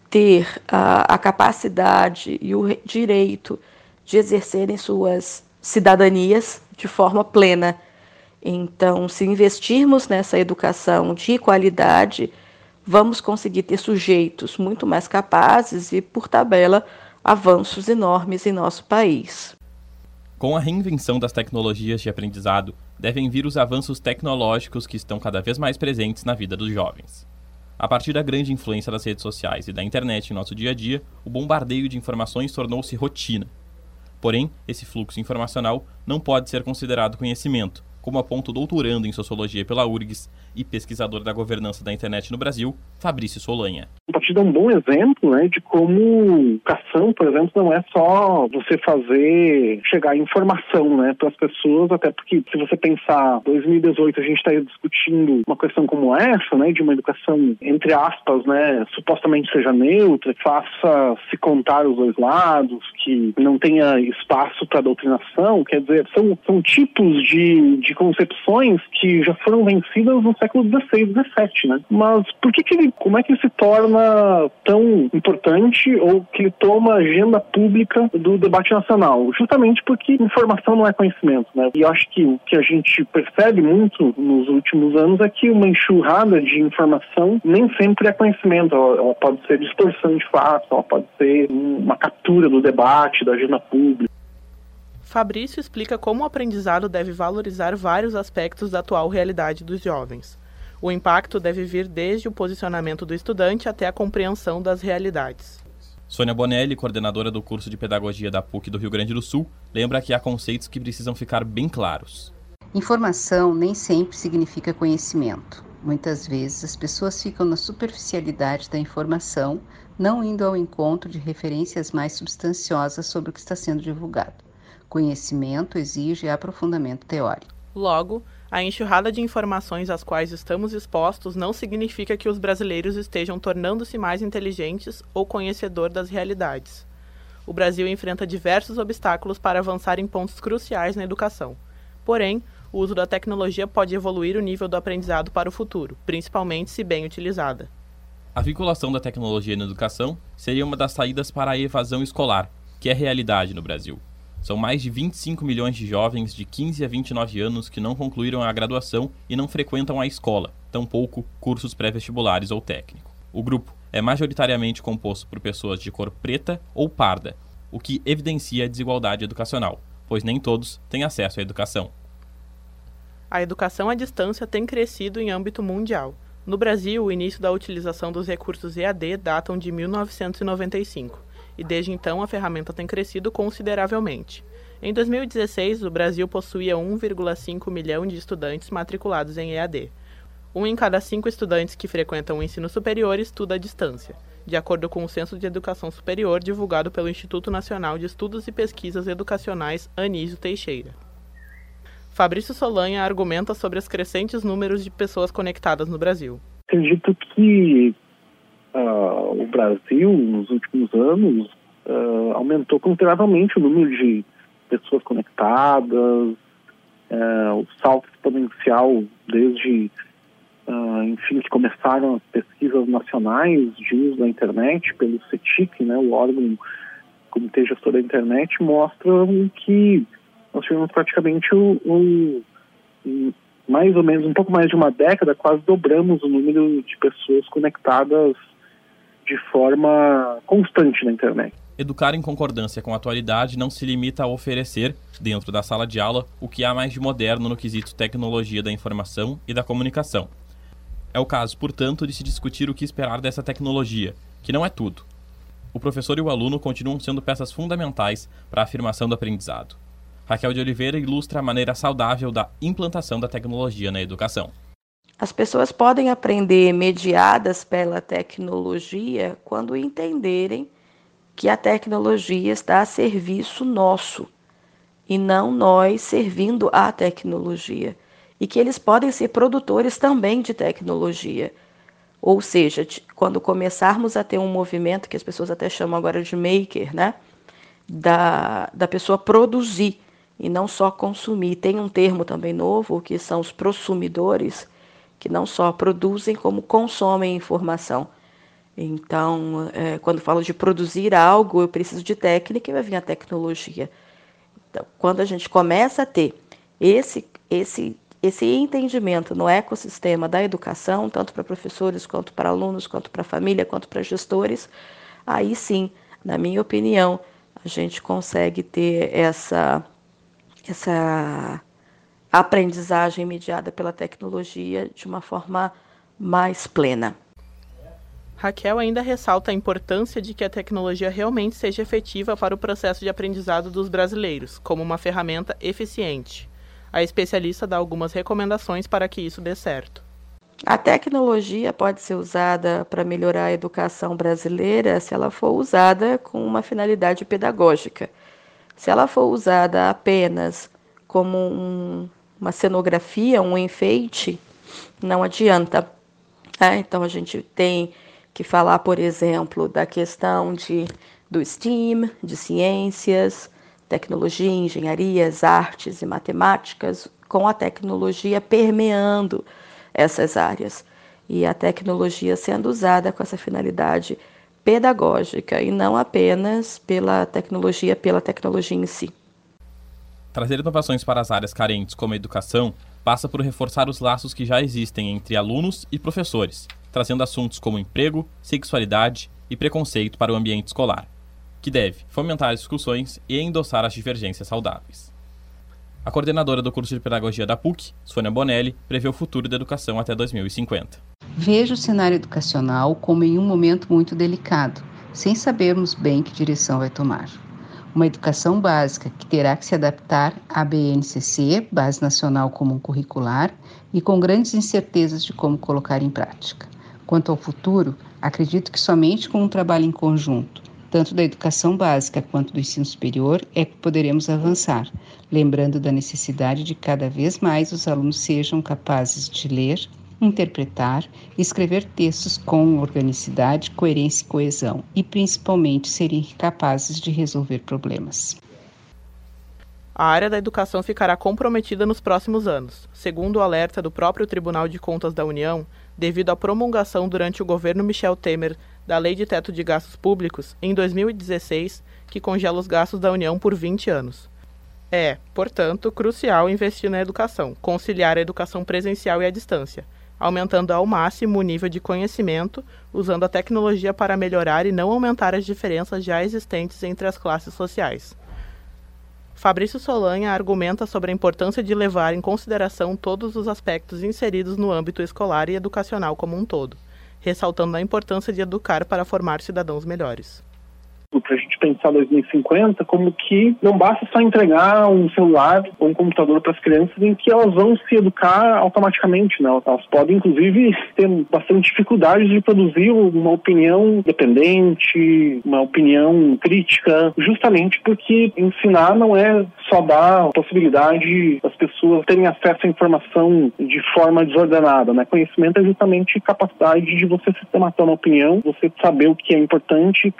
N: ter a, a capacidade e o direito de exercerem suas cidadanias de forma plena. Então, se investirmos nessa educação de qualidade, vamos conseguir ter sujeitos muito mais capazes e, por tabela, avanços enormes em nosso país.
A: Com a reinvenção das tecnologias de aprendizado, devem vir os avanços tecnológicos que estão cada vez mais presentes na vida dos jovens. A partir da grande influência das redes sociais e da internet em nosso dia a dia, o bombardeio de informações tornou-se rotina. Porém, esse fluxo informacional não pode ser considerado conhecimento, como aponta o doutorando em sociologia pela URGS e pesquisador da governança da internet no Brasil, Fabrício Solanha.
O: A partir é um bom exemplo né, de como educação, por exemplo, não é só você fazer chegar informação né, para as pessoas, até porque se você pensar 2018 a gente está discutindo uma questão como essa, né, de uma educação entre aspas, né, supostamente seja neutra, faça se contar os dois lados, que não tenha espaço para doutrinação, quer dizer, são, são tipos de, de concepções que já foram vencidas no século XVI, XVII, né? Mas por que, que ele, como é que ele se torna tão importante ou que ele toma agenda pública do debate nacional? Justamente porque informação não é conhecimento, né? E eu acho que o que a gente percebe muito nos últimos anos é que uma enxurrada de informação nem sempre é conhecimento. Ela, ela pode ser distorção de fatos, ela pode ser uma captura do debate, da agenda pública.
B: Fabrício explica como o aprendizado deve valorizar vários aspectos da atual realidade dos jovens. O impacto deve vir desde o posicionamento do estudante até a compreensão das realidades.
A: Sônia Bonelli, coordenadora do curso de Pedagogia da PUC do Rio Grande do Sul, lembra que há conceitos que precisam ficar bem claros.
P: Informação nem sempre significa conhecimento. Muitas vezes as pessoas ficam na superficialidade da informação, não indo ao encontro de referências mais substanciosas sobre o que está sendo divulgado. Conhecimento exige aprofundamento teórico.
B: Logo, a enxurrada de informações às quais estamos expostos não significa que os brasileiros estejam tornando-se mais inteligentes ou conhecedor das realidades. O Brasil enfrenta diversos obstáculos para avançar em pontos cruciais na educação. Porém, o uso da tecnologia pode evoluir o nível do aprendizado para o futuro, principalmente se bem utilizada.
A: A vinculação da tecnologia na educação seria uma das saídas para a evasão escolar, que é realidade no Brasil. São mais de 25 milhões de jovens de 15 a 29 anos que não concluíram a graduação e não frequentam a escola, tampouco cursos pré-vestibulares ou técnico. O grupo é majoritariamente composto por pessoas de cor preta ou parda, o que evidencia a desigualdade educacional, pois nem todos têm acesso à educação.
B: A educação à distância tem crescido em âmbito mundial. No Brasil, o início da utilização dos recursos EAD datam de 1995 e desde então a ferramenta tem crescido consideravelmente. Em 2016, o Brasil possuía 1,5 milhão de estudantes matriculados em EAD. Um em cada cinco estudantes que frequentam o ensino superior estuda à distância, de acordo com o Censo de Educação Superior divulgado pelo Instituto Nacional de Estudos e Pesquisas Educacionais Anísio Teixeira. Fabrício Solanha argumenta sobre os crescentes números de pessoas conectadas no Brasil.
O: Acredito que uh, o Brasil, nos últimos anos, uh, aumentou consideravelmente o número de pessoas conectadas, uh, o salto exponencial desde, enfim, que começaram as pesquisas nacionais de uso da internet pelo CETIC, né, o órgão Comitê Gestor da Internet, mostram que nós tivemos praticamente o, o mais ou menos um pouco mais de uma década, quase dobramos o número de pessoas conectadas de forma constante na internet.
A: Educar em concordância com a atualidade não se limita a oferecer, dentro da sala de aula, o que há mais de moderno no quesito tecnologia da informação e da comunicação. É o caso, portanto, de se discutir o que esperar dessa tecnologia, que não é tudo. O professor e o aluno continuam sendo peças fundamentais para a afirmação do aprendizado. Raquel de Oliveira ilustra a maneira saudável da implantação da tecnologia na educação.
N: As pessoas podem aprender mediadas pela tecnologia quando entenderem que a tecnologia está a serviço nosso e não nós servindo a tecnologia. E que eles podem ser produtores também de tecnologia. Ou seja, quando começarmos a ter um movimento que as pessoas até chamam agora de maker, né? Da, da pessoa produzir e não só consumir. Tem um termo também novo que são os prosumidores que não só produzem, como consomem informação. Então, é, quando falo de produzir algo, eu preciso de técnica e vai vir a tecnologia. Então, quando a gente começa a ter esse, esse, esse entendimento no ecossistema da educação, tanto para professores, quanto para alunos, quanto para família, quanto para gestores, aí sim, na minha opinião, a gente consegue ter essa, essa a aprendizagem mediada pela tecnologia de uma forma mais plena.
B: Raquel ainda ressalta a importância de que a tecnologia realmente seja efetiva para o processo de aprendizado dos brasileiros, como uma ferramenta eficiente. A especialista dá algumas recomendações para que isso dê certo.
N: A tecnologia pode ser usada para melhorar a educação brasileira se ela for usada com uma finalidade pedagógica. Se ela for usada apenas como um, uma cenografia, um enfeite, não adianta. É, então a gente tem que falar, por exemplo, da questão de, do STEAM, de ciências, tecnologia, engenharias, artes e matemáticas, com a tecnologia permeando essas áreas e a tecnologia sendo usada com essa finalidade pedagógica e não apenas pela tecnologia pela tecnologia em si.
A: Trazer inovações para as áreas carentes como a educação passa por reforçar os laços que já existem entre alunos e professores, trazendo assuntos como emprego, sexualidade e preconceito para o ambiente escolar, que deve fomentar as discussões e endossar as divergências saudáveis. A coordenadora do curso de pedagogia da PUC, Sônia Bonelli, prevê o futuro da educação até 2050.
P: Vejo o cenário educacional como em um momento muito delicado, sem sabermos bem que direção vai tomar. Uma educação básica que terá que se adaptar à BNCC, Base Nacional Comum Curricular, e com grandes incertezas de como colocar em prática. Quanto ao futuro, acredito que somente com um trabalho em conjunto, tanto da educação básica quanto do ensino superior, é que poderemos avançar, lembrando da necessidade de cada vez mais os alunos sejam capazes de ler, interpretar escrever textos com organicidade, coerência e coesão, e principalmente serem capazes de resolver problemas.
B: A área da educação ficará comprometida nos próximos anos. Segundo o alerta do próprio Tribunal de Contas da União, devido à promulgação durante o governo Michel Temer da Lei de Teto de Gastos Públicos em 2016, que congela os gastos da União por 20 anos. É, portanto, crucial investir na educação, conciliar a educação presencial e à distância, aumentando ao máximo o nível de conhecimento, usando a tecnologia para melhorar e não aumentar as diferenças já existentes entre as classes sociais. Fabrício Solanha argumenta sobre a importância de levar em consideração todos os aspectos inseridos no âmbito escolar e educacional como um todo, ressaltando a importância de educar para formar cidadãos melhores
O: para a gente pensar 2050 como que não basta só entregar um celular ou um computador para as crianças em que elas vão se educar automaticamente, né? Elas podem, inclusive, ter bastante dificuldade de produzir uma opinião dependente, uma opinião crítica, justamente porque ensinar não é só dar a possibilidade das pessoas terem acesso à informação de forma desordenada, né? Conhecimento é justamente capacidade de você sistematizar uma opinião, você saber o que é importante,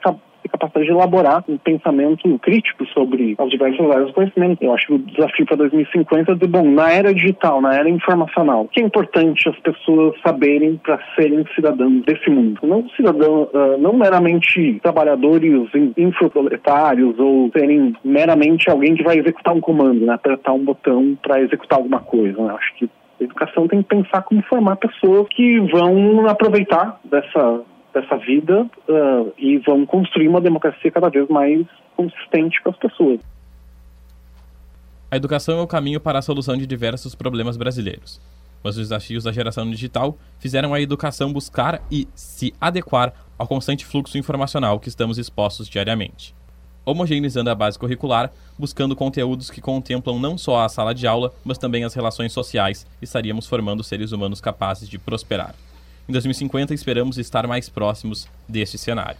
O: capacidade de elaborar um pensamento crítico sobre as diversas áreas do conhecimento. Eu acho que o desafio para 2050 é de, bom, na era digital, na era informacional, o que é importante as pessoas saberem para serem cidadãos desse mundo? Não cidadão, uh, não meramente trabalhadores infoproletários ou serem meramente alguém que vai executar um comando, né, apertar um botão para executar alguma coisa. Né? Acho que a educação tem que pensar como formar pessoas que vão aproveitar dessa dessa vida uh, e vão construir uma democracia cada vez mais consistente com as pessoas.
A: A educação é o caminho para a solução de diversos problemas brasileiros. Mas os desafios da geração digital fizeram a educação buscar e se adequar ao constante fluxo informacional que estamos expostos diariamente. Homogeneizando a base curricular, buscando conteúdos que contemplam não só a sala de aula, mas também as relações sociais, estaríamos formando seres humanos capazes de prosperar. Em 2050, esperamos estar mais próximos deste cenário.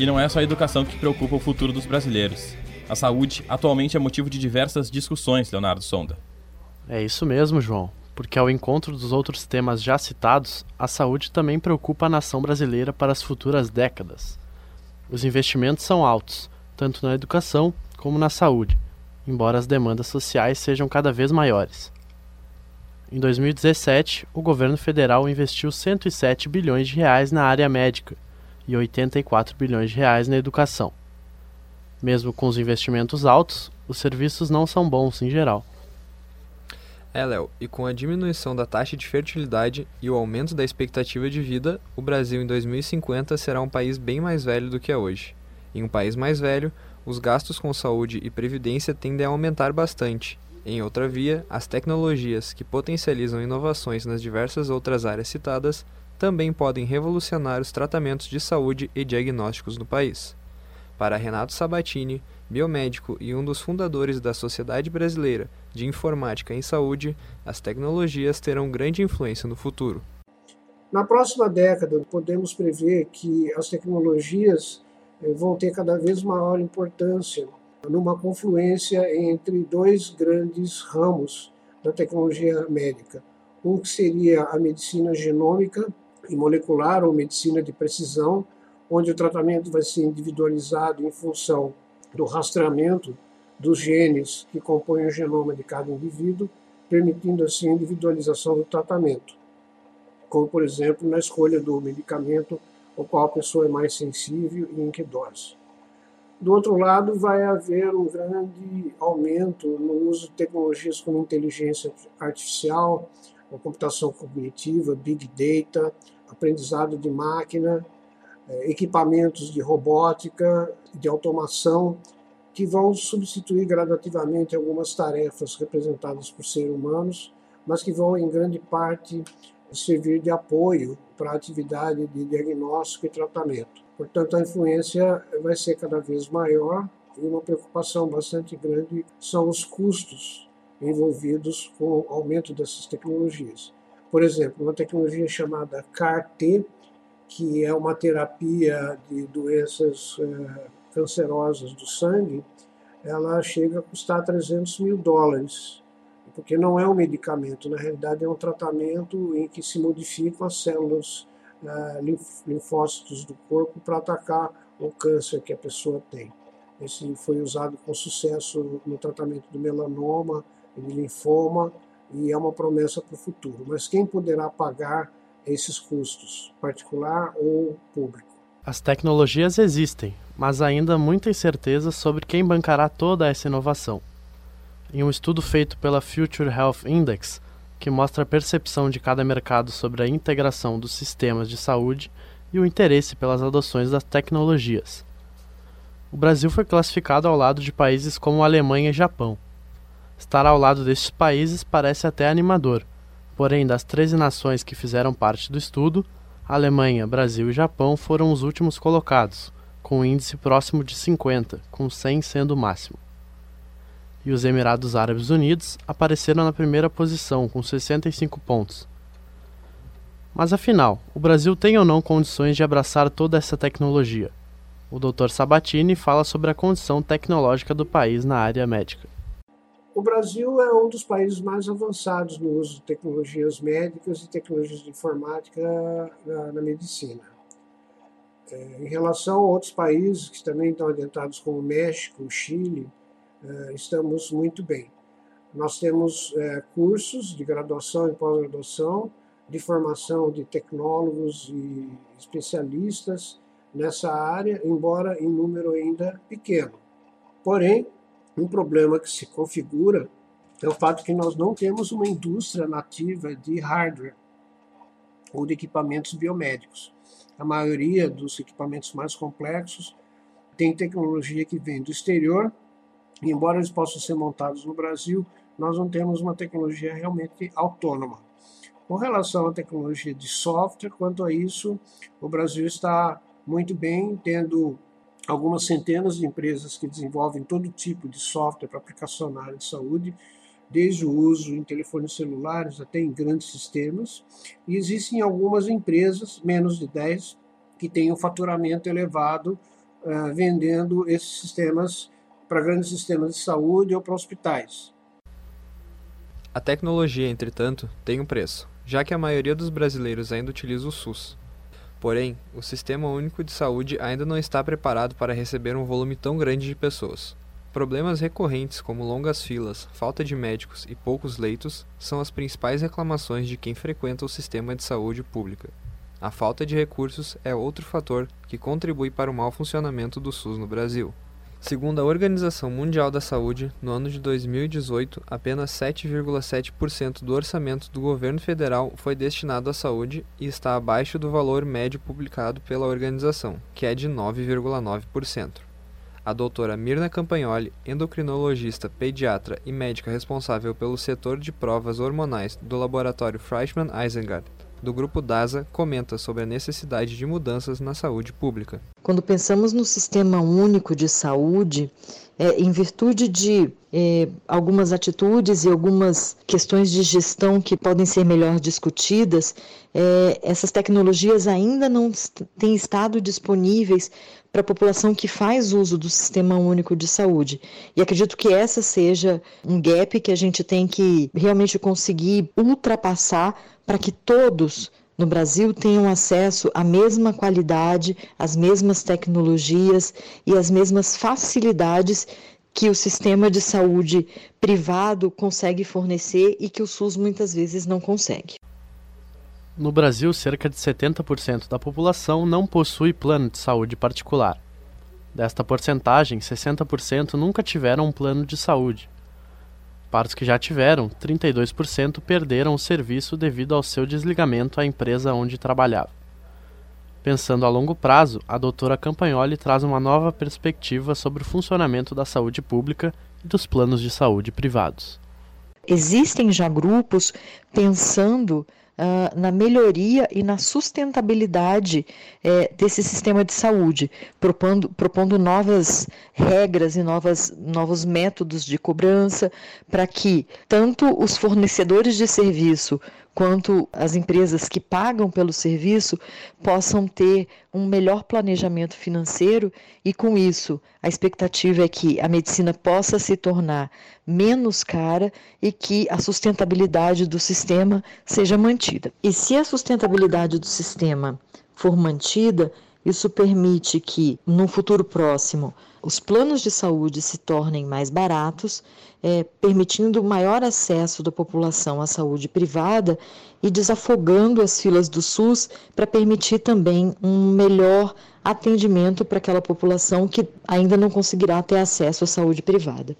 A: E não é só a educação que preocupa o futuro dos brasileiros. A saúde atualmente é motivo de diversas discussões, Leonardo Sonda.
Q: É isso mesmo, João porque ao encontro dos outros temas já citados, a saúde também preocupa a nação brasileira para as futuras décadas. Os investimentos são altos, tanto na educação como na saúde, embora as demandas sociais sejam cada vez maiores. Em 2017, o governo federal investiu 107 bilhões de reais na área médica e 84 bilhões de reais na educação. Mesmo com os investimentos altos, os serviços não são bons em geral.
R: É, Léo, e com a diminuição da taxa de fertilidade e o aumento da expectativa de vida, o Brasil em 2050 será um país bem mais velho do que é hoje. Em um país mais velho, os gastos com saúde e previdência tendem a aumentar bastante. Em outra via, as tecnologias que potencializam inovações nas diversas outras áreas citadas também podem revolucionar os tratamentos de saúde e diagnósticos no país. Para Renato Sabatini, biomédico e um dos fundadores da Sociedade Brasileira de Informática em Saúde, as tecnologias terão grande influência no futuro.
S: Na próxima década, podemos prever que as tecnologias eh, vão ter cada vez maior importância numa confluência entre dois grandes ramos da tecnologia médica. Um que seria a medicina genômica e molecular, ou medicina de precisão, onde o tratamento vai ser individualizado em função do rastreamento dos genes que compõem o genoma de cada indivíduo, permitindo assim a individualização do tratamento, como por exemplo na escolha do medicamento ao qual a pessoa é mais sensível e em que dose. Do outro lado, vai haver um grande aumento no uso de tecnologias como inteligência artificial, computação cognitiva, big data, aprendizado de máquina, equipamentos de robótica, de automação, que vão substituir gradativamente algumas tarefas representadas por seres humanos, mas que vão, em grande parte, servir de apoio para a atividade de diagnóstico e tratamento. Portanto, a influência vai ser cada vez maior e uma preocupação bastante grande são os custos envolvidos com o aumento dessas tecnologias. Por exemplo, uma tecnologia chamada CAR-T, que é uma terapia de doenças eh, cancerosas do sangue, ela chega a custar 300 mil dólares, porque não é um medicamento, na realidade é um tratamento em que se modificam as células eh, linfócitos do corpo para atacar o câncer que a pessoa tem. Esse foi usado com sucesso no tratamento do melanoma e de linfoma e é uma promessa para o futuro. Mas quem poderá pagar esses custos, particular ou público.
Q: As tecnologias existem, mas ainda há muita incerteza sobre quem bancará toda essa inovação. Em um estudo feito pela Future Health Index, que mostra a percepção de cada mercado sobre a integração dos sistemas de saúde e o interesse pelas adoções das tecnologias. O Brasil foi classificado ao lado de países como Alemanha e Japão. Estar ao lado destes países parece até animador, Porém, das 13 nações que fizeram parte do estudo, Alemanha, Brasil e Japão foram os últimos colocados, com um índice próximo de 50, com 100 sendo o máximo. E os Emirados Árabes Unidos apareceram na primeira posição, com 65 pontos. Mas afinal, o Brasil tem ou não condições de abraçar toda essa tecnologia? O Dr. Sabatini fala sobre a condição tecnológica do país na área médica.
S: O Brasil é um dos países mais avançados no uso de tecnologias médicas e tecnologias de informática na, na medicina. É, em relação a outros países que também estão adiantados, como o México, o Chile, é, estamos muito bem. Nós temos é, cursos de graduação e pós-graduação, de formação de tecnólogos e especialistas nessa área, embora em número ainda pequeno. Porém, um problema que se configura é o fato que nós não temos uma indústria nativa de hardware ou de equipamentos biomédicos. A maioria dos equipamentos mais complexos tem tecnologia que vem do exterior, e embora eles possam ser montados no Brasil, nós não temos uma tecnologia realmente autônoma. Com relação à tecnologia de software, quanto a isso, o Brasil está muito bem, tendo algumas centenas de empresas que desenvolvem todo tipo de software para aplicação na área de saúde, desde o uso em telefones celulares até em grandes sistemas. E existem algumas empresas, menos de 10, que têm um faturamento elevado uh, vendendo esses sistemas para grandes sistemas de saúde ou para hospitais.
R: A tecnologia, entretanto, tem um preço, já que a maioria dos brasileiros ainda utiliza o SUS, Porém, o Sistema Único de Saúde ainda não está preparado para receber um volume tão grande de pessoas. Problemas recorrentes como longas filas, falta de médicos e poucos leitos são as principais reclamações de quem frequenta o sistema de saúde pública. A falta de recursos é outro fator que contribui para o mau funcionamento do SUS no Brasil. Segundo a Organização Mundial da Saúde, no ano de 2018, apenas 7,7% do orçamento do governo federal foi destinado à saúde e está abaixo do valor médio publicado pela organização, que é de 9,9%. A doutora Mirna Campagnoli, endocrinologista, pediatra e médica responsável pelo setor de provas hormonais do laboratório Freischmann Isengard, do grupo DASA, comenta sobre a necessidade de mudanças na saúde pública.
T: Quando pensamos no sistema único de saúde, é, em virtude de é, algumas atitudes e algumas questões de gestão que podem ser melhor discutidas, é, essas tecnologias ainda não têm estado disponíveis para a população que faz uso do Sistema Único de Saúde. E acredito que essa seja um gap que a gente tem que realmente conseguir ultrapassar para que todos no Brasil tenham acesso à mesma qualidade, às mesmas tecnologias e às mesmas facilidades que o sistema de saúde privado consegue fornecer e que o SUS muitas vezes não consegue.
Q: No Brasil, cerca de 70% da população não possui plano de saúde particular. Desta porcentagem, 60% nunca tiveram um plano de saúde. Para os que já tiveram, 32% perderam o serviço devido ao seu desligamento à empresa onde trabalhava. Pensando a longo prazo, a doutora Campagnoli traz uma nova perspectiva sobre o funcionamento da saúde pública e dos planos de saúde privados.
T: Existem já grupos pensando uh, na melhoria e na sustentabilidade uh, desse sistema de saúde, propondo, propondo novas regras e novas, novos métodos de cobrança para que tanto os fornecedores de serviço quanto as empresas que pagam pelo serviço possam ter um melhor planejamento financeiro e, com isso, a expectativa é que a medicina possa se tornar menos cara e que a sustentabilidade do sistema seja mantida. E se a sustentabilidade do sistema for mantida, isso permite que, no futuro próximo, os planos de saúde se tornem mais baratos, é, permitindo maior acesso da população à saúde privada e desafogando as filas do SUS para permitir também um melhor atendimento para aquela população que ainda não conseguirá ter acesso à saúde privada.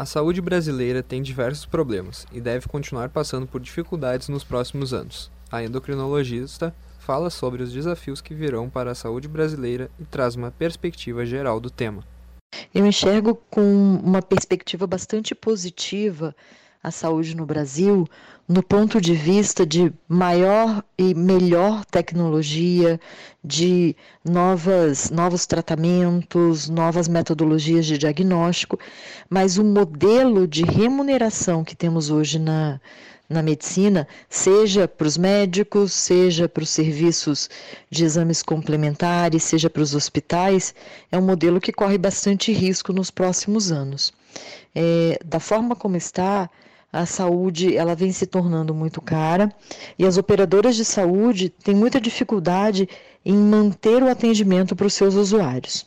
R: A saúde brasileira tem diversos problemas e deve continuar passando por dificuldades nos próximos anos. A endocrinologista fala sobre os desafios que virão para a saúde brasileira e traz uma perspectiva geral do tema.
T: Eu enxergo com uma perspectiva bastante positiva a saúde no Brasil, no ponto de vista de maior e melhor tecnologia, de novas, novos tratamentos, novas metodologias de diagnóstico, mas o modelo de remuneração que temos hoje na, na medicina, seja para os médicos, seja para os serviços de exames complementares, seja para os hospitais, é um modelo que corre bastante risco nos próximos anos. É, da forma como está, a saúde ela vem se tornando muito cara e as operadoras de saúde têm muita dificuldade em manter o atendimento para os seus usuários.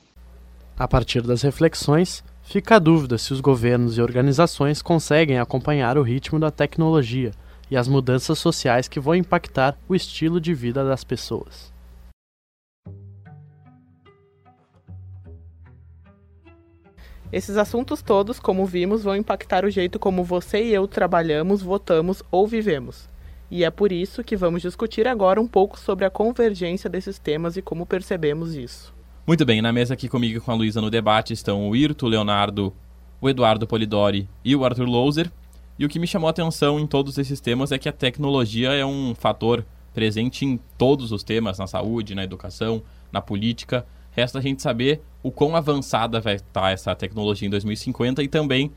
Q: A partir das reflexões, Fica a dúvida se os governos e organizações conseguem acompanhar o ritmo da tecnologia e as mudanças sociais que vão impactar o estilo de vida das pessoas.
B: Esses assuntos todos, como vimos, vão impactar o jeito como você e eu trabalhamos, votamos ou vivemos. E é por isso que vamos discutir agora um pouco sobre a convergência desses temas e como percebemos isso.
A: Muito bem, na mesa aqui comigo com a Luísa no debate estão o Irto, Leonardo, o Eduardo Polidori e o Arthur Louser. E o que me chamou a atenção em todos esses temas é que a tecnologia é um fator presente em todos os temas, na saúde, na educação, na política. Resta a gente saber o quão avançada vai estar essa tecnologia em 2050 e também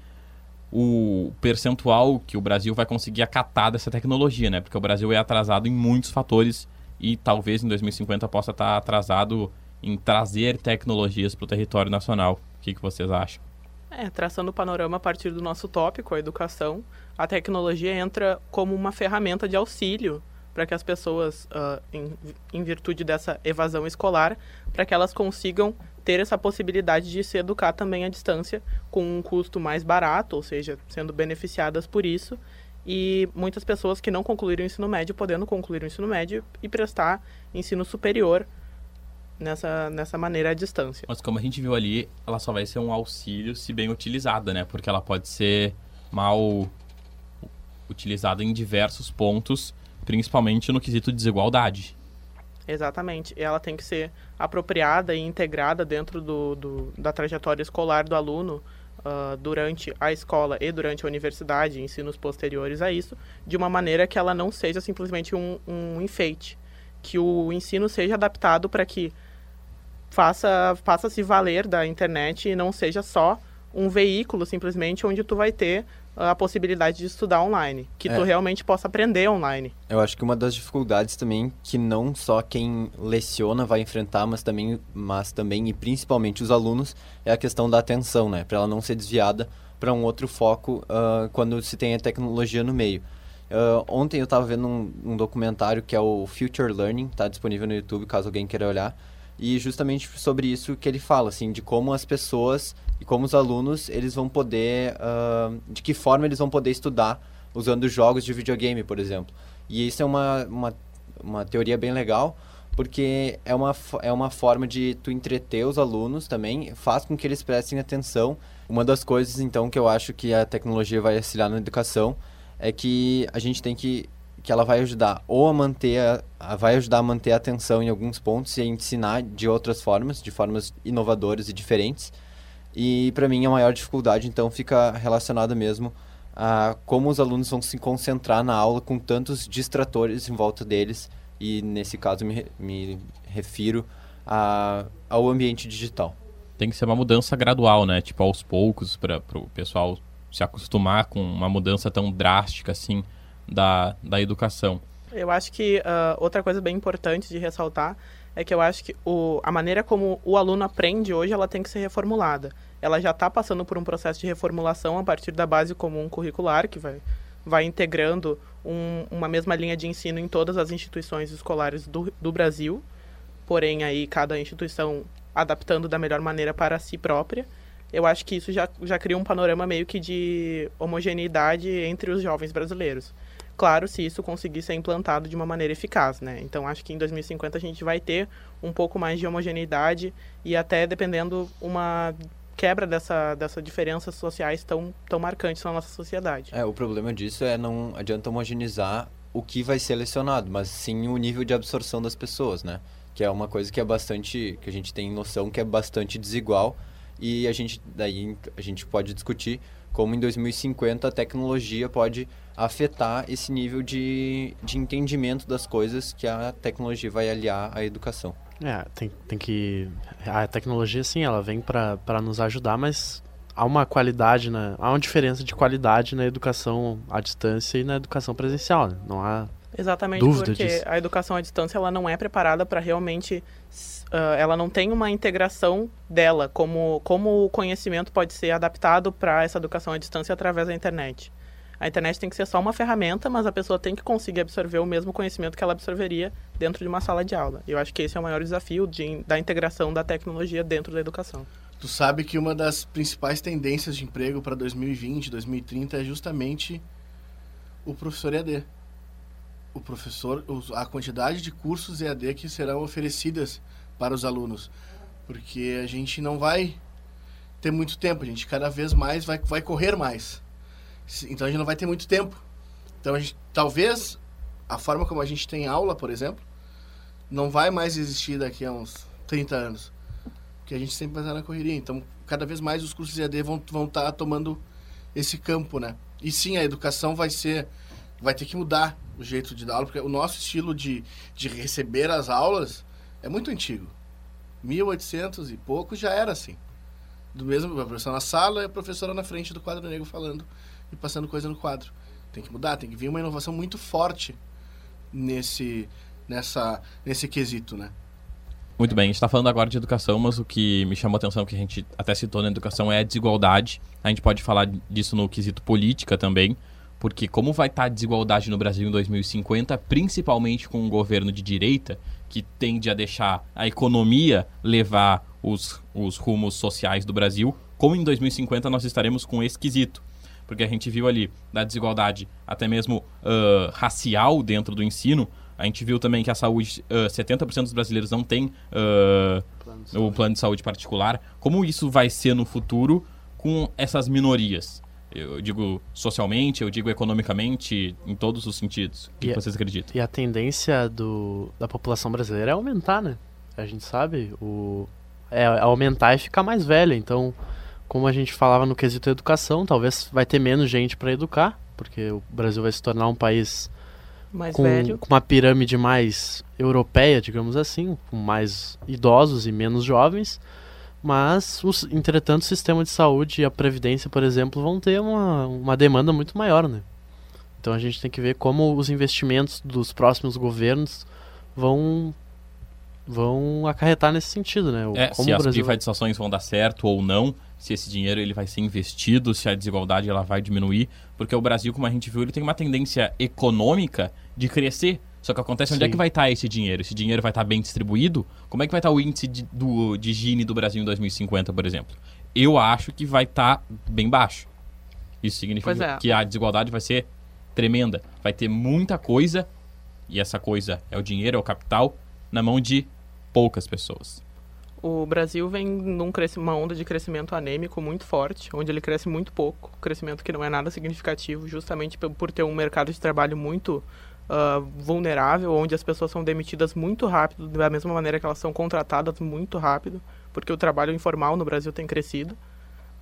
A: o percentual que o Brasil vai conseguir acatar dessa tecnologia, né? Porque o Brasil é atrasado em muitos fatores e talvez em 2050 possa estar atrasado em trazer tecnologias para o território nacional. O que, que vocês acham?
B: É, traçando o panorama a partir do nosso tópico, a educação, a tecnologia entra como uma ferramenta de auxílio para que as pessoas, uh, em, em virtude dessa evasão escolar, para que elas consigam ter essa possibilidade de se educar também à distância com um custo mais barato, ou seja, sendo beneficiadas por isso, e muitas pessoas que não concluíram o ensino médio podendo concluir o ensino médio e prestar ensino superior nessa, nessa maneira à distância.
A: Mas como a gente viu ali, ela só vai ser um auxílio se bem utilizada, né? Porque ela pode ser mal utilizada em diversos pontos, principalmente no quesito desigualdade.
B: Exatamente. Ela tem que ser apropriada e integrada dentro do, do da trajetória escolar do aluno uh, durante a escola e durante a universidade, ensinos posteriores a isso, de uma maneira que ela não seja simplesmente um, um enfeite. Que o ensino seja adaptado para que faça, faça se valer da internet e não seja só um veículo simplesmente onde tu vai ter a possibilidade de estudar online, que é. tu realmente possa aprender online.
L: Eu acho que uma das dificuldades também que não só quem leciona vai enfrentar, mas também, mas também e principalmente os alunos, é a questão da atenção, né? Para ela não ser desviada para um outro foco uh, quando se tem a tecnologia no meio. Uh, ontem eu estava vendo um, um, documentário que é o Future Learning, está disponível no YouTube caso alguém queira olhar, e justamente sobre isso que ele fala, assim, de como as pessoas e como os alunos eles vão poder, uh, de que forma eles vão poder estudar usando jogos de videogame, por exemplo. E isso é uma, uma, uma teoria bem legal, porque é uma, é uma forma de tu entreter os alunos também, faz com que eles prestem atenção. Uma das coisas, então, que eu acho que a tecnologia vai auxiliar na educação é que a gente tem que que ela vai ajudar ou a manter a, a, vai ajudar a manter a atenção em alguns pontos e a ensinar de outras formas, de formas inovadoras e diferentes. E para mim a maior dificuldade então fica relacionada mesmo a como os alunos vão se concentrar na aula com tantos distratores em volta deles e nesse caso me, me refiro a, ao ambiente digital.
A: Tem que ser uma mudança gradual, né? Tipo aos poucos para o pessoal se acostumar com uma mudança tão drástica assim da, da educação.
B: Eu acho que uh, outra coisa bem importante de ressaltar é que eu acho que o, a maneira como o aluno aprende hoje ela tem que ser reformulada ela já está passando por um processo de reformulação a partir da base comum curricular, que vai, vai integrando um, uma mesma linha de ensino em todas as instituições escolares do, do Brasil, porém aí cada instituição adaptando da melhor maneira para si própria. Eu acho que isso já, já cria um panorama meio que de homogeneidade entre os jovens brasileiros. Claro, se isso conseguir ser implantado de uma maneira eficaz, né? Então, acho que em 2050 a gente vai ter um pouco mais de homogeneidade e até, dependendo, uma quebra dessa, dessa diferenças sociais tão, tão marcantes na nossa sociedade.
L: É, o problema disso é não adianta homogeneizar o que vai ser selecionado, mas sim o nível de absorção das pessoas, né? Que é uma coisa que é bastante, que a gente tem noção que é bastante desigual e a gente daí a gente pode discutir como em 2050 a tecnologia pode afetar esse nível de, de entendimento das coisas que a tecnologia vai aliar à educação.
Q: É, tem, tem que. A tecnologia, sim, ela vem para nos ajudar, mas há uma qualidade, né? há uma diferença de qualidade na educação à distância e na educação presencial. Né? Não há
B: Exatamente,
Q: dúvida
B: porque
Q: disso.
B: a educação à distância ela não é preparada para realmente. Uh, ela não tem uma integração dela, como, como o conhecimento pode ser adaptado para essa educação à distância através da internet. A internet tem que ser só uma ferramenta, mas a pessoa tem que conseguir absorver o mesmo conhecimento que ela absorveria dentro de uma sala de aula. Eu acho que esse é o maior desafio de, da integração da tecnologia dentro da educação.
G: Tu sabe que uma das principais tendências de emprego para 2020, 2030 é justamente o professor EAD. O professor, a quantidade de cursos EAD que serão oferecidas para os alunos. Porque a gente não vai ter muito tempo, a gente cada vez mais vai, vai correr mais. Então a gente não vai ter muito tempo. Então a gente, talvez a forma como a gente tem aula, por exemplo, não vai mais existir daqui a uns 30 anos. Porque a gente sempre vai estar na correria. Então, cada vez mais os cursos de EAD vão, vão estar tomando esse campo, né? E sim, a educação vai ser... Vai ter que mudar o jeito de dar aula, porque o nosso estilo de, de receber as aulas é muito antigo. 1800 e pouco já era assim. Do mesmo, a professora na sala e a professora na frente do quadro negro falando e passando coisa no quadro. Tem que mudar, tem que vir uma inovação muito forte nesse, nessa, nesse quesito, né?
A: Muito bem, a gente está falando agora de educação, mas o que me chamou a atenção, que a gente até citou na educação, é a desigualdade. A gente pode falar disso no quesito política também, porque como vai estar tá a desigualdade no Brasil em 2050, principalmente com um governo de direita, que tende a deixar a economia levar os, os rumos sociais do Brasil, como em 2050 nós estaremos com esse quesito porque a gente viu ali da desigualdade até mesmo uh, racial dentro do ensino, A gente viu também que a saúde, uh, 70% dos brasileiros não tem uh, plano o plano de saúde particular. Como isso vai ser no futuro com essas minorias? Eu digo socialmente, eu digo economicamente, em todos os sentidos. O que,
Q: e
A: vocês acreditam?
Q: E a tendência do, da população brasileira é aumentar, né? A gente sabe, o, é aumentar e ficar mais velha. Então, como a gente falava no quesito educação, talvez vai ter menos gente para educar, porque o Brasil vai se tornar um país
B: mais
Q: com,
B: velho.
Q: com uma pirâmide mais europeia, digamos assim, com mais idosos e menos jovens. Mas, os, entretanto, o sistema de saúde e a previdência, por exemplo, vão ter uma, uma demanda muito maior, né? Então a gente tem que ver como os investimentos dos próximos governos vão vão acarretar nesse sentido, né?
A: É,
Q: como
A: se as
Q: Brasil...
A: privatizações vão dar certo ou não, se esse dinheiro ele vai ser investido, se a desigualdade ela vai diminuir, porque o Brasil, como a gente viu, ele tem uma tendência econômica de crescer. Só que acontece onde é que vai estar esse dinheiro? Esse dinheiro vai estar bem distribuído? Como é que vai estar o índice de, do, de Gini do Brasil em 2050, por exemplo? Eu acho que vai estar bem baixo. Isso significa
B: é.
A: que a desigualdade vai ser tremenda. Vai ter muita coisa, e essa coisa é o dinheiro, é o capital, na mão de poucas pessoas.
B: O Brasil vem num uma onda de crescimento anêmico muito forte, onde ele cresce muito pouco, crescimento que não é nada significativo, justamente por ter um mercado de trabalho muito uh, vulnerável, onde as pessoas são demitidas muito rápido, da mesma maneira que elas são contratadas muito rápido, porque o trabalho informal no Brasil tem crescido.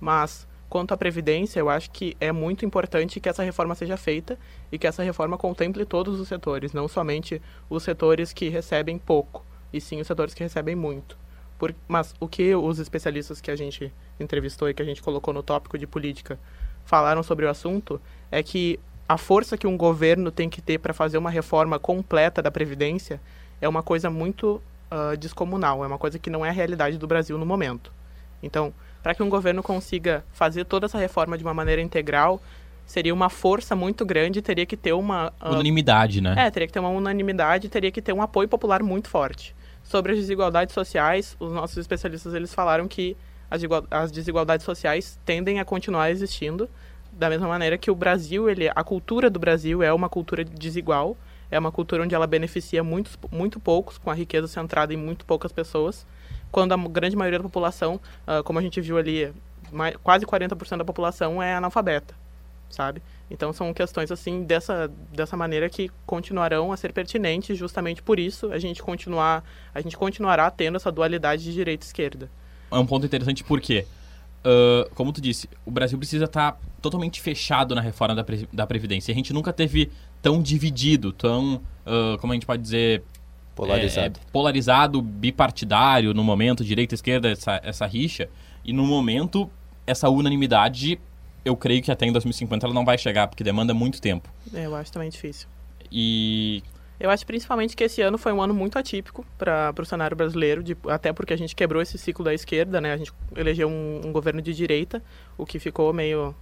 B: Mas quanto à previdência, eu acho que é muito importante que essa reforma seja feita e que essa reforma contemple todos os setores, não somente os setores que recebem pouco, e sim os setores que recebem muito. Por, mas o que os especialistas que a gente entrevistou e que a gente colocou no tópico de política falaram sobre o assunto é que a força que um governo tem que ter para fazer uma reforma completa da Previdência é uma coisa muito uh, descomunal, é uma coisa que não é a realidade do Brasil no momento. Então, para que um governo consiga fazer toda essa reforma de uma maneira integral, seria uma força muito grande, teria que ter uma...
A: Uh, unanimidade, né?
B: É, teria que ter uma unanimidade, teria que ter um apoio popular muito forte. Sobre as desigualdades sociais, os nossos especialistas eles falaram que as, desigualdades sociais tendem a continuar existindo, da mesma maneira que o Brasil, ele, a cultura do Brasil é uma cultura desigual, é uma cultura onde ela beneficia muitos, muito poucos, com a riqueza centrada em muito poucas pessoas, quando a grande maioria da população, uh, como a gente viu ali, quase 40% da população é analfabeta, sabe? Então são questões assim dessa, dessa maneira que continuarão a ser pertinentes, justamente por isso a gente continuar a gente continuará tendo essa dualidade de direita e esquerda.
A: É um ponto interessante porque Uh, como tu disse, o Brasil precisa estar tá totalmente fechado na reforma da, pre da Previdência. A gente nunca teve tão dividido, tão, uh, como a gente pode dizer...
L: Polarizado.
A: É, polarizado, bipartidário, no momento, direita e esquerda, essa, essa rixa. E no momento, essa unanimidade, eu creio que até em 2050 ela não vai chegar, porque demanda muito tempo.
B: É, eu acho também difícil.
A: E
B: eu acho principalmente que esse ano foi um ano muito atípico para o cenário brasileiro, de, até porque a gente quebrou esse ciclo da esquerda, né? A gente elegeu um, um, governo de direita, o que ficou meio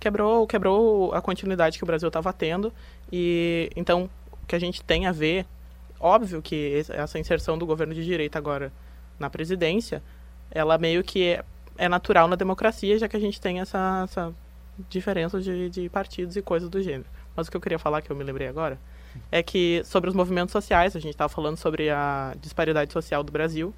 B: quebrou quebrou a continuidade que o Brasil estava tendo e então o que a gente tem a ver, óbvio que essa inserção do governo de direita agora na presidência, ela meio que é, é natural na democracia, já que a gente tem essa, essa diferença de, de partidos e coisas do gênero. Mas o que eu queria falar, que eu me lembrei agora, é que sobre os movimentos sociais, a gente estava falando sobre a disparidade social do Brasil.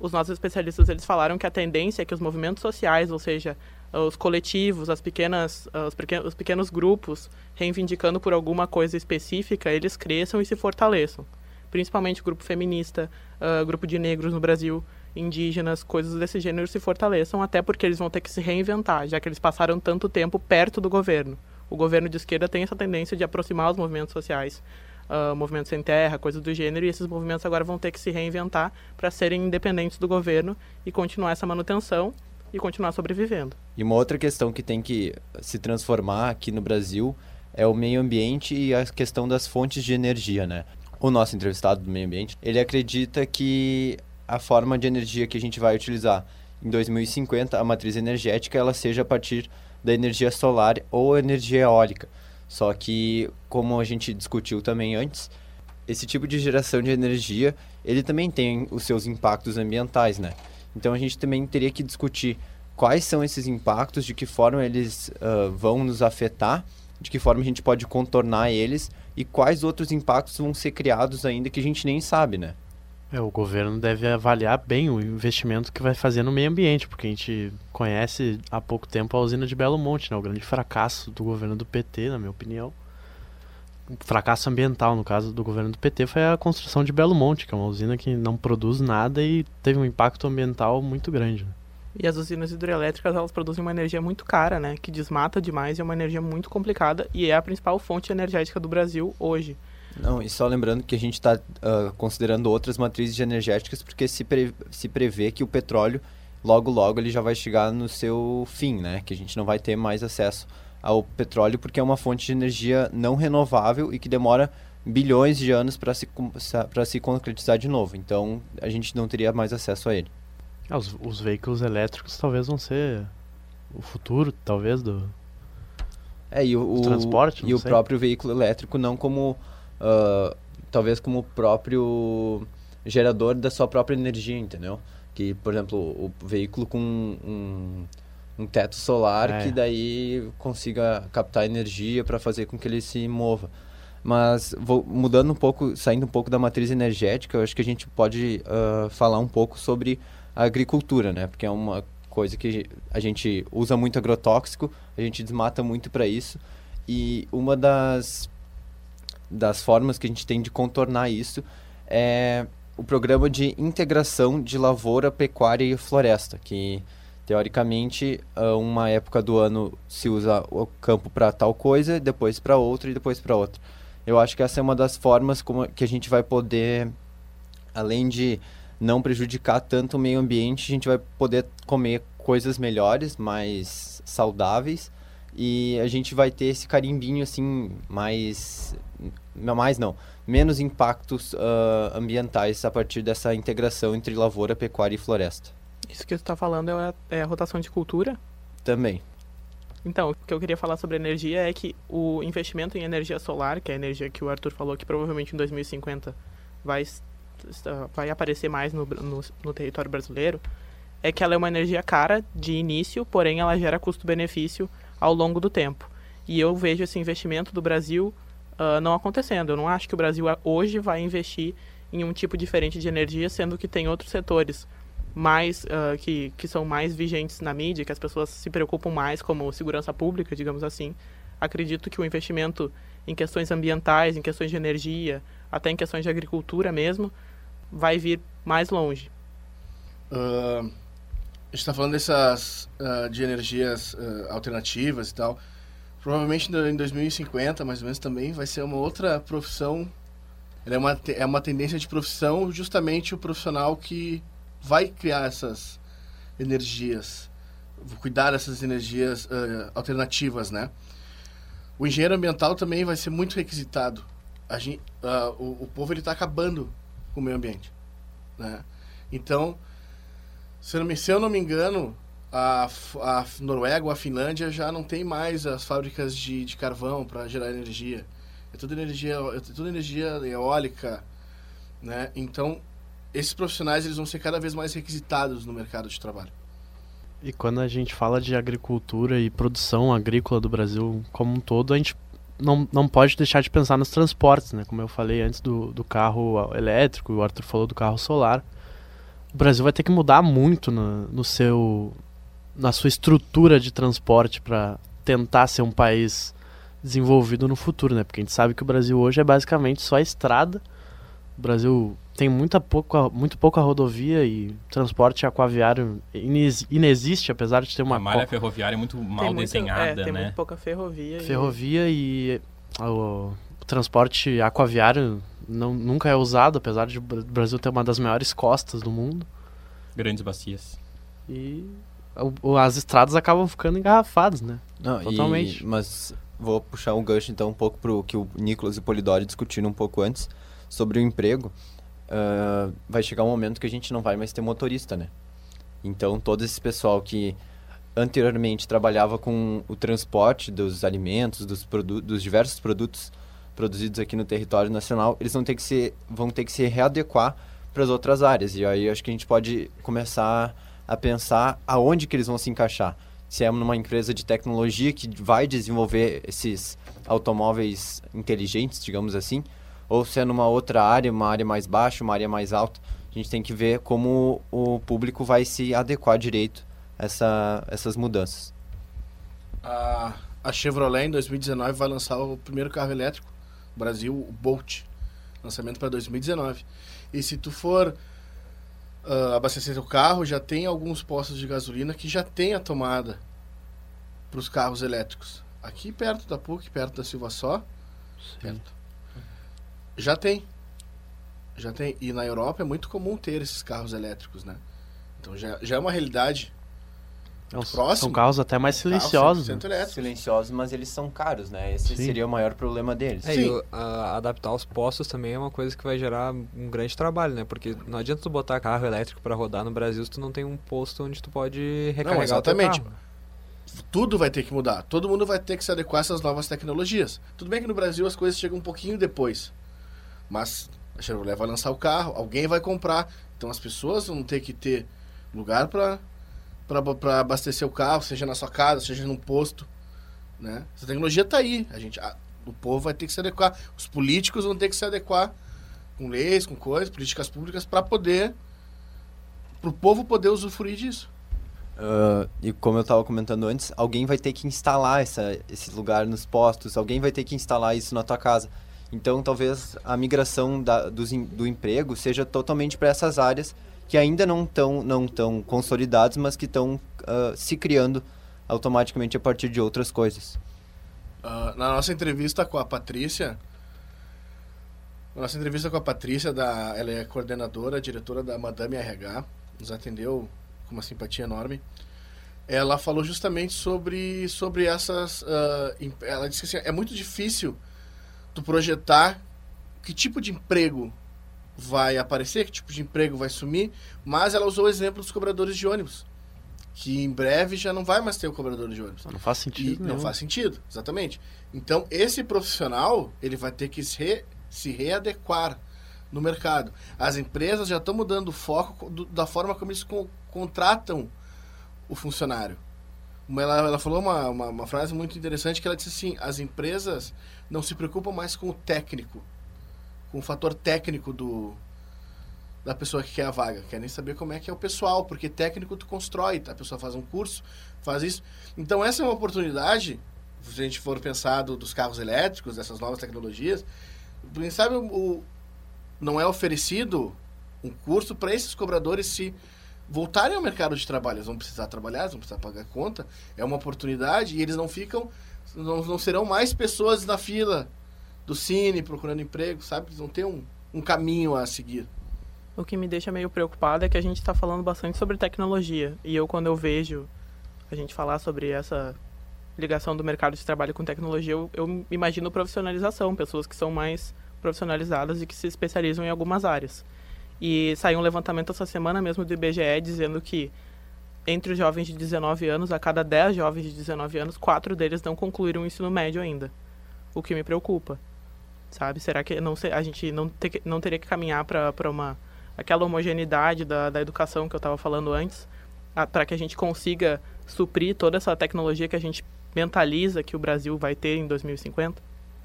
B: Os nossos especialistas eles falaram que a tendência é que os movimentos sociais, ou seja, os coletivos, as pequenas, os, pequenos, os pequenos grupos reivindicando por alguma coisa específica, eles cresçam e se fortaleçam. Principalmente o grupo feminista, uh, grupo de negros no Brasil, indígenas, coisas desse gênero se fortaleçam, até porque eles vão ter que se reinventar, já que eles passaram tanto tempo perto do governo o governo de esquerda tem essa tendência de aproximar os movimentos sociais, uh, movimentos sem terra, coisas do gênero, e esses movimentos agora vão ter que se reinventar para serem independentes do governo e continuar essa manutenção e continuar sobrevivendo.
L: E uma outra questão que tem que se transformar aqui no Brasil é o meio ambiente e a questão das fontes de energia, né? O nosso entrevistado do meio ambiente, ele acredita que a forma de energia que a gente vai utilizar em 2050, a matriz energética, ela seja a partir da energia solar ou energia eólica. Só que, como a gente discutiu também antes, esse tipo de geração de energia, ele também tem os seus impactos ambientais, né? Então a gente também teria que discutir quais são esses impactos, de que forma eles uh, vão nos afetar de que forma a gente pode contornar eles e quais outros impactos vão ser criados ainda que a gente nem sabe, né?
Q: É, o governo deve avaliar bem o investimento que vai fazer no meio ambiente, porque a gente conhece há pouco tempo a usina de Belo Monte, né? O grande fracasso do governo do PT, na minha opinião. O fracasso ambiental, no caso do governo do PT, foi a construção de Belo Monte, que é uma usina que não produz nada e teve um impacto ambiental muito grande. Né?
B: E as usinas hidrelétricas, elas produzem uma energia muito cara, né? Que desmata demais e é uma energia muito complicada e é a principal fonte energética do Brasil hoje.
L: Não, e só lembrando que a gente está uh, considerando outras matrizes energéticas porque se, pre se prevê que o petróleo, logo logo, ele já vai chegar no seu fim, né? Que a gente não vai ter mais acesso ao petróleo porque é uma fonte de energia não renovável e que demora bilhões de anos para se, se concretizar de novo. Então, a gente não teria mais acesso a ele.
Q: Ah, os, os veículos elétricos talvez vão ser o futuro, talvez, do,
L: é, e o, transporte. E o próprio veículo elétrico não como uh, talvez como o próprio gerador da sua própria energia, entendeu? Que, por exemplo, o veículo com um, um teto solar é. que daí consiga captar energia para fazer com que ele se mova. Mas vou, mudando um pouco, saindo um pouco da matriz energética, eu acho que a gente pode uh, falar um pouco sobre a agricultura, né? Porque é uma coisa que a gente usa muito agrotóxico, a gente desmata muito para isso. E uma das das formas que a gente tem de contornar isso é o programa de integração de lavoura, pecuária e floresta, que teoricamente uma época do ano se usa o campo para tal coisa, depois para outra e depois para outra. Eu acho que essa é uma das formas como que a gente vai poder, além de não prejudicar tanto o meio ambiente, a gente vai poder comer coisas melhores, mais saudáveis e a gente vai ter esse carimbinho assim mais mais não, menos impactos uh, ambientais a partir dessa integração entre lavoura, pecuária e floresta.
B: Isso que você está falando é a, é a rotação de cultura?
L: Também.
B: Então, o que eu queria falar sobre energia é que o investimento em energia solar, que é a energia que o Arthur falou que provavelmente em 2050 vai, vai aparecer mais no, no, no território brasileiro, é que ela é uma energia cara de início, porém ela gera custo-benefício ao longo do tempo. E eu vejo esse investimento do Brasil uh, não acontecendo. Eu não acho que o Brasil hoje vai investir em um tipo diferente de energia, sendo que tem outros setores mais uh, que, que são mais vigentes na mídia, que as pessoas se preocupam mais, como segurança pública, digamos assim. Acredito que o investimento em questões ambientais, em questões de energia, até em questões de agricultura mesmo, vai vir mais longe.
G: Uh, a gente está falando dessas uh, de energias alternativas e tal. Provavelmente em 2050, mais ou menos, também vai ser uma outra profissão. É uma, é uma tendência de profissão, justamente o profissional que vai criar essas energias, cuidar dessas energias uh, alternativas, né? O engenheiro ambiental também vai ser muito requisitado. Gente, uh, o, o, povo ele está acabando com o meio ambiente, né? Então, se eu não me, se eu não me engano, a, a Noruega ou a Finlândia já não tem mais as fábricas de, de carvão para gerar energia. É tudo energia, é tudo energia eólica, né? Então, esses profissionais eles vão ser cada vez mais requisitados no mercado de trabalho.
Q: E quando a gente fala de agricultura e produção agrícola do Brasil como um todo, a gente não, não pode deixar de pensar nos transportes, né? Como eu falei antes do, do carro elétrico, o Arthur falou do carro solar. O Brasil vai ter que mudar muito no, no seu na sua estrutura de transporte para tentar ser um país desenvolvido no futuro, né? Porque a gente sabe que o Brasil hoje é basicamente só estrada. O Brasil tem muita pouca, muito pouca rodovia e transporte aquaviário inexiste, apesar de ter uma...
A: A malha ferroviária é muito mal
B: tem
A: desenhada,
B: muito, é, tem
A: né?
B: muito pouca ferrovia.
Q: Ferrovia e, e o, o, transporte aquaviário não, nunca é usado, apesar de o Brasil ter uma das maiores costas do mundo.
A: Grandes bacias.
Q: E o, as estradas acabam ficando engarrafadas, né?
L: Não, Totalmente. E, mas vou puxar um gancho então um pouco para o que o Nicolas e o Polidori discutiram um pouco antes sobre o emprego. Uh, vai chegar um momento que a gente não vai mais ter motorista, né? Então todo esse pessoal que anteriormente trabalhava com o transporte dos alimentos, dos, dos diversos produtos produzidos aqui no território nacional, eles vão ter que se, vão ter que se readequar para as outras áreas. E aí acho que a gente pode começar a pensar aonde que eles vão se encaixar. se é numa empresa de tecnologia que vai desenvolver esses automóveis inteligentes, digamos assim, ou se é numa outra área, uma área mais baixa, uma área mais alta. A gente tem que ver como o público vai se adequar direito a essa, essas mudanças.
G: A, a Chevrolet em 2019 vai lançar o primeiro carro elétrico Brasil, o Bolt. Lançamento para 2019. E se tu for uh, abastecer o carro, já tem alguns postos de gasolina que já tem a tomada para os carros elétricos. Aqui perto da PUC, perto da Silva Só, perto. Já tem. Já tem. E na Europa é muito comum ter esses carros elétricos, né? Então já, já é uma realidade
Q: é um, próximo. São carros até mais silenciosos.
L: Né? Silenciosos, mas eles são caros, né? Esse Sim. seria o maior problema deles.
R: É, e a, adaptar os postos também é uma coisa que vai gerar um grande trabalho, né? Porque não adianta tu botar carro elétrico para rodar no Brasil se tu não tem um posto onde tu pode recarregar não, exatamente. o teu carro.
G: Tudo vai ter que mudar. Todo mundo vai ter que se adequar a essas novas tecnologias. Tudo bem que no Brasil as coisas chegam um pouquinho depois. Mas a Chevrolet vai lançar o carro, alguém vai comprar. Então as pessoas vão ter que ter lugar para para abastecer o carro, seja na sua casa, seja num posto, né? Essa tecnologia está aí, a gente, a, o povo vai ter que se adequar, os políticos vão ter que se adequar com leis, com coisas, políticas públicas para poder, para o povo poder usufruir disso.
L: Uh, e como eu estava comentando antes, alguém vai ter que instalar essa, esse lugar nos postos, alguém vai ter que instalar isso na tua casa. Então, talvez a migração da, do, do emprego seja totalmente para essas áreas que ainda não estão não tão consolidados, mas que estão uh, ah, se criando automaticamente a partir de outras coisas.
G: Uh, na nossa entrevista com a Patrícia, na nossa entrevista com a Patrícia, da, ela é coordenadora, diretora da Madame RH, nos atendeu com uma simpatia enorme. Ela falou justamente sobre, sobre essas. Uh, ela disse que assim, é muito difícil tu projetar que tipo de emprego vai aparecer, que tipo de emprego vai sumir, mas ela usou o exemplo dos cobradores de ônibus. Que em breve já não vai mais ter o cobrador de ônibus.
Q: Não faz sentido.
G: Não faz sentido, exatamente. Então, esse profissional, ele vai ter que se, re, se readequar no mercado. As empresas já estão mudando o foco do, da forma como eles co contratam o funcionário. Ela, ela falou uma, uma, uma frase muito interessante que ela disse assim, as empresas não se preocupam mais com o técnico, com o fator técnico do da pessoa que quer a vaga. Quer nem saber como é que é o pessoal, porque técnico tu constrói, tá? a pessoa faz um curso, faz isso. Então essa é uma oportunidade, se a gente for pensar do, dos carros elétricos, dessas novas tecnologias, quem sabe o, o não é oferecido um curso para esses cobradores se voltarem ao mercado de trabalho. Eles vão precisar trabalhar, eles vão precisar pagar conta. É uma oportunidade e eles não ficam, não, não serão mais pessoas na fila do Cine procurando emprego, sabe? Eles vão ter um, um caminho a seguir.
B: O que me deixa meio preocupado é que a gente está falando bastante sobre tecnologia. E eu, quando eu vejo a gente falar sobre essa ligação do mercado de trabalho com tecnologia, eu, eu imagino profissionalização, pessoas que são mais profissionalizadas e que se especializam em algumas áreas. E saiu um levantamento essa semana mesmo do IBGE dizendo que entre os jovens de 19 anos, a cada 10 jovens de 19 anos, quatro deles não concluíram o ensino médio ainda. O que me preocupa sabe? Será que não a gente não, ter, não teria que caminhar para uma aquela homogeneidade da, da educação que eu estava falando antes, para que a gente consiga suprir toda essa tecnologia que a gente mentaliza que o Brasil vai ter em 2050?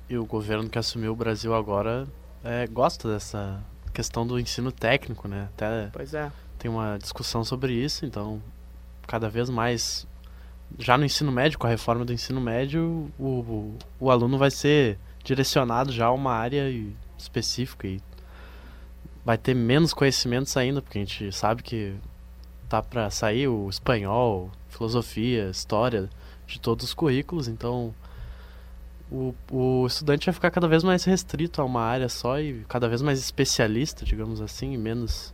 Q: E o governo que assumiu o Brasil agora é, gosta dessa questão do ensino técnico, né? Até
B: pois é.
Q: tem uma discussão sobre isso, então cada vez mais já no ensino médio, com a reforma do ensino médio, o, o, o aluno vai ser direcionado já a uma área específica e vai ter menos conhecimentos ainda, porque a gente sabe que tá para sair o espanhol, filosofia, história de todos os currículos, então o, o estudante vai ficar cada vez mais restrito a uma área só e cada vez mais especialista, digamos assim, e menos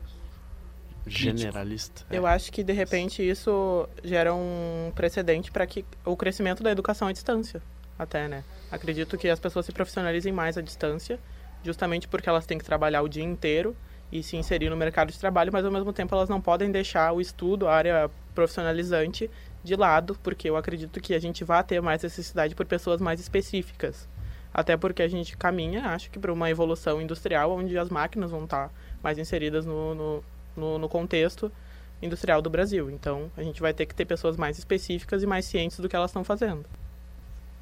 Q: generalista.
B: Eu é. acho que de repente isso gera um precedente para que o crescimento da educação à distância, até, né? Acredito que as pessoas se profissionalizem mais à distância, justamente porque elas têm que trabalhar o dia inteiro e se inserir no mercado de trabalho, mas ao mesmo tempo elas não podem deixar o estudo, a área profissionalizante de lado, porque eu acredito que a gente vai ter mais necessidade por pessoas mais específicas. Até porque a gente caminha, acho que, para uma evolução industrial onde as máquinas vão estar mais inseridas no, no, no, no contexto industrial do Brasil. Então, a gente vai ter que ter pessoas mais específicas e mais cientes do que elas estão fazendo.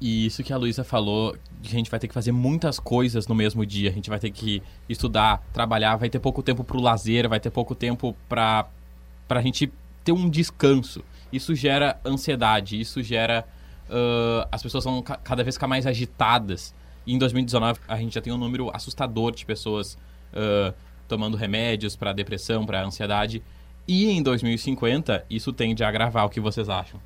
A: E isso que a Luísa falou, a gente vai ter que fazer muitas coisas no mesmo dia. A gente vai ter que estudar, trabalhar, vai ter pouco tempo para o lazer, vai ter pouco tempo para a gente ter um descanso. Isso gera ansiedade, isso gera. Uh, as pessoas vão cada vez ficar mais agitadas. E em 2019 a gente já tem um número assustador de pessoas uh, tomando remédios para depressão, para ansiedade. E em 2050 isso tende a agravar. O que vocês acham?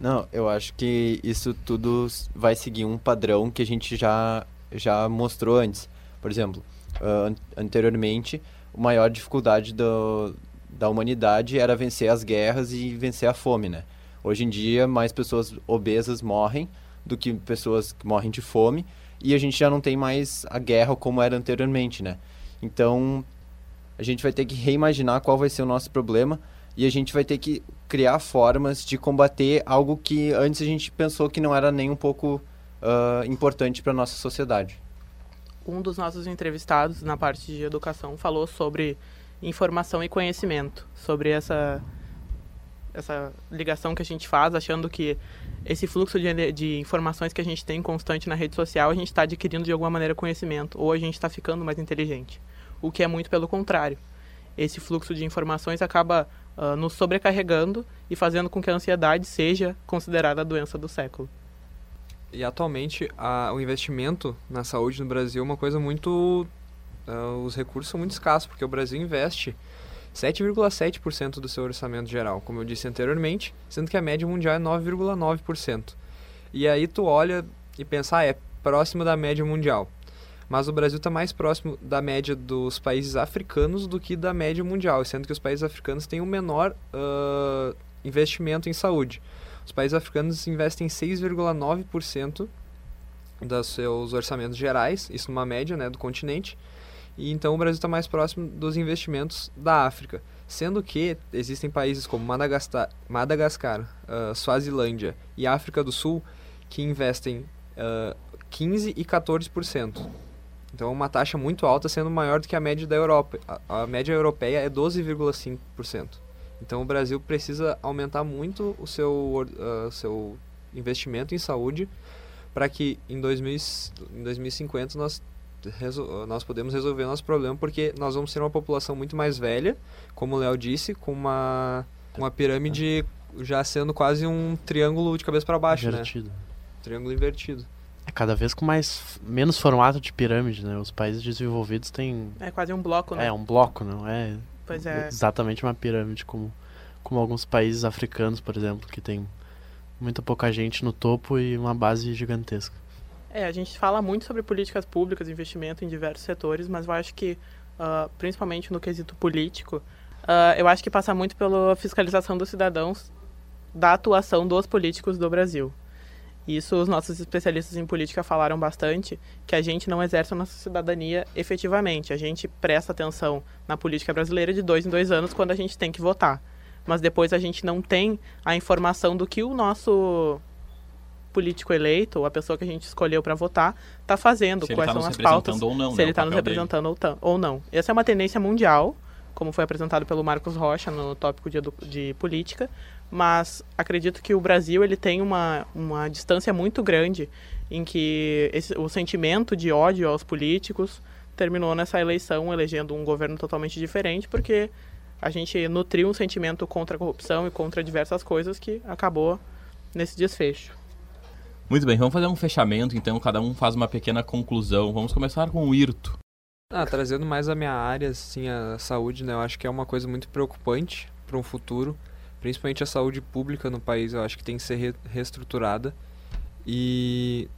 L: Não, eu acho que isso tudo vai seguir um padrão que a gente já, já mostrou antes. Por exemplo, uh, anteriormente, a maior dificuldade do, da humanidade era vencer as guerras e vencer a fome, né? Hoje em dia, mais pessoas obesas morrem do que pessoas que morrem de fome e a gente já não tem mais a guerra como era anteriormente, né? Então, a gente vai ter que reimaginar qual vai ser o nosso problema e a gente vai ter que criar formas de combater algo que antes a gente pensou que não era nem um pouco uh, importante para nossa sociedade.
B: Um dos nossos entrevistados na parte de educação falou sobre informação e conhecimento, sobre essa essa ligação que a gente faz, achando que esse fluxo de, de informações que a gente tem constante na rede social, a gente está adquirindo de alguma maneira conhecimento, ou a gente está ficando mais inteligente. O que é muito pelo contrário. Esse fluxo de informações acaba uh, nos sobrecarregando e fazendo com que a ansiedade seja considerada a doença do século.
R: E atualmente a, o investimento na saúde no Brasil é uma coisa muito. Uh, os recursos são muito escassos, porque o Brasil investe 7,7% do seu orçamento geral, como eu disse anteriormente, sendo que a média mundial é 9,9%. E aí tu olha e pensa, ah, é próximo da média mundial mas o Brasil está mais próximo da média dos países africanos do que da média mundial, sendo que os países africanos têm o um menor uh, investimento em saúde. Os países africanos investem 6,9% dos seus orçamentos gerais, isso numa média né, do continente, e então o Brasil está mais próximo dos investimentos da África. Sendo que existem países como Madagascar, Madagascar uh, Suazilândia e África do Sul que investem uh, 15% e 14%. Então, uma taxa muito alta, sendo maior do que a média da Europa. A, a média europeia é 12,5%. Então, o Brasil precisa aumentar muito o seu, uh, seu investimento em saúde para que em, 2000, em 2050 nós, nós podemos resolver nosso problema, porque nós vamos ser uma população muito mais velha, como o Léo disse, com uma, uma pirâmide já sendo quase um triângulo de cabeça para baixo, né?
Q: invertido.
R: né? Triângulo invertido.
Q: É cada vez com mais menos formato de pirâmide, né? Os países desenvolvidos têm
B: É quase um bloco, né?
Q: É um bloco, não é?
B: Pois é.
Q: Exatamente uma pirâmide como como alguns países africanos, por exemplo, que tem muita pouca gente no topo e uma base gigantesca.
B: É, a gente fala muito sobre políticas públicas, investimento em diversos setores, mas eu acho que, uh, principalmente no quesito político, uh, eu acho que passa muito pela fiscalização dos cidadãos da atuação dos políticos do Brasil. Isso os nossos especialistas em política falaram bastante, que a gente não exerce a nossa cidadania efetivamente. A gente presta atenção na política brasileira de dois em dois anos quando a gente tem que votar. Mas depois a gente não tem a informação do que o nosso político eleito, ou a pessoa que a gente escolheu para votar, está fazendo, quais
A: tá
B: são as pautas,
A: ou não,
B: se
A: né,
B: ele está nos representando ou, ou não. Essa é uma tendência mundial, como foi apresentado pelo Marcos Rocha no tópico de, de política, mas acredito que o Brasil ele tem uma, uma distância muito grande em que esse, o sentimento de ódio aos políticos terminou nessa eleição elegendo um governo totalmente diferente, porque a gente nutriu um sentimento contra a corrupção e contra diversas coisas que acabou nesse desfecho.
A: Muito bem, vamos fazer um fechamento, então cada um faz uma pequena conclusão. Vamos começar com o Irto.
R: Ah, trazendo mais a minha área, assim, a saúde, né? Eu acho que é uma coisa muito preocupante para um futuro principalmente a saúde pública no país, eu acho que tem que ser re reestruturada. E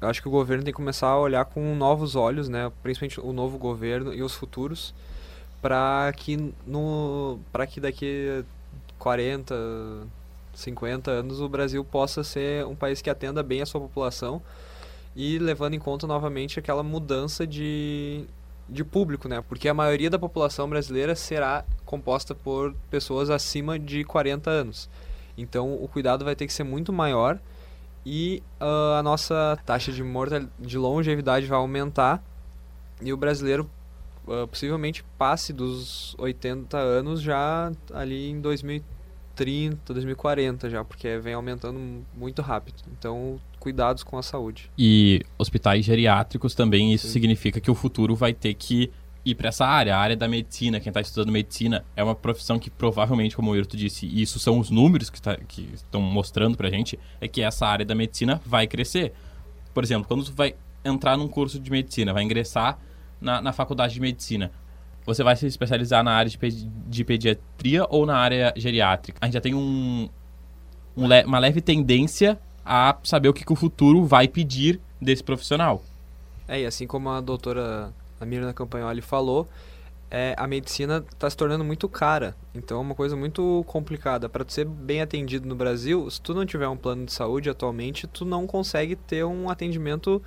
R: eu acho que o governo tem que começar a olhar com novos olhos, né, principalmente o novo governo e os futuros, para que no para que daqui 40, 50 anos o Brasil possa ser um país que atenda bem a sua população e levando em conta novamente aquela mudança de de público, né? Porque a maioria da população brasileira será composta por pessoas acima de 40 anos. Então o cuidado vai ter que ser muito maior e uh, a nossa taxa de, mortal, de longevidade vai aumentar e o brasileiro uh, possivelmente passe dos 80 anos já ali em 2030, 2040 já, porque vem aumentando muito rápido. Então, cuidados com a saúde.
A: E hospitais geriátricos também, isso Sim. significa que o futuro vai ter que ir para essa área, a área da medicina. Quem está estudando medicina é uma profissão que provavelmente, como o Irto disse, e isso são os números que, tá, que estão mostrando para a gente, é que essa área da medicina vai crescer. Por exemplo, quando tu vai entrar num curso de medicina, vai ingressar na, na faculdade de medicina, você vai se especializar na área de, pedi de pediatria ou na área geriátrica? A gente já tem um, um le uma leve tendência a saber o que, que o futuro vai pedir desse profissional.
R: É, e assim como a doutora Mirna Campagnoli falou, é, a medicina está se tornando muito cara. Então é uma coisa muito complicada. Para ser bem atendido no Brasil, se tu não tiver um plano de saúde atualmente, tu não consegue ter um atendimento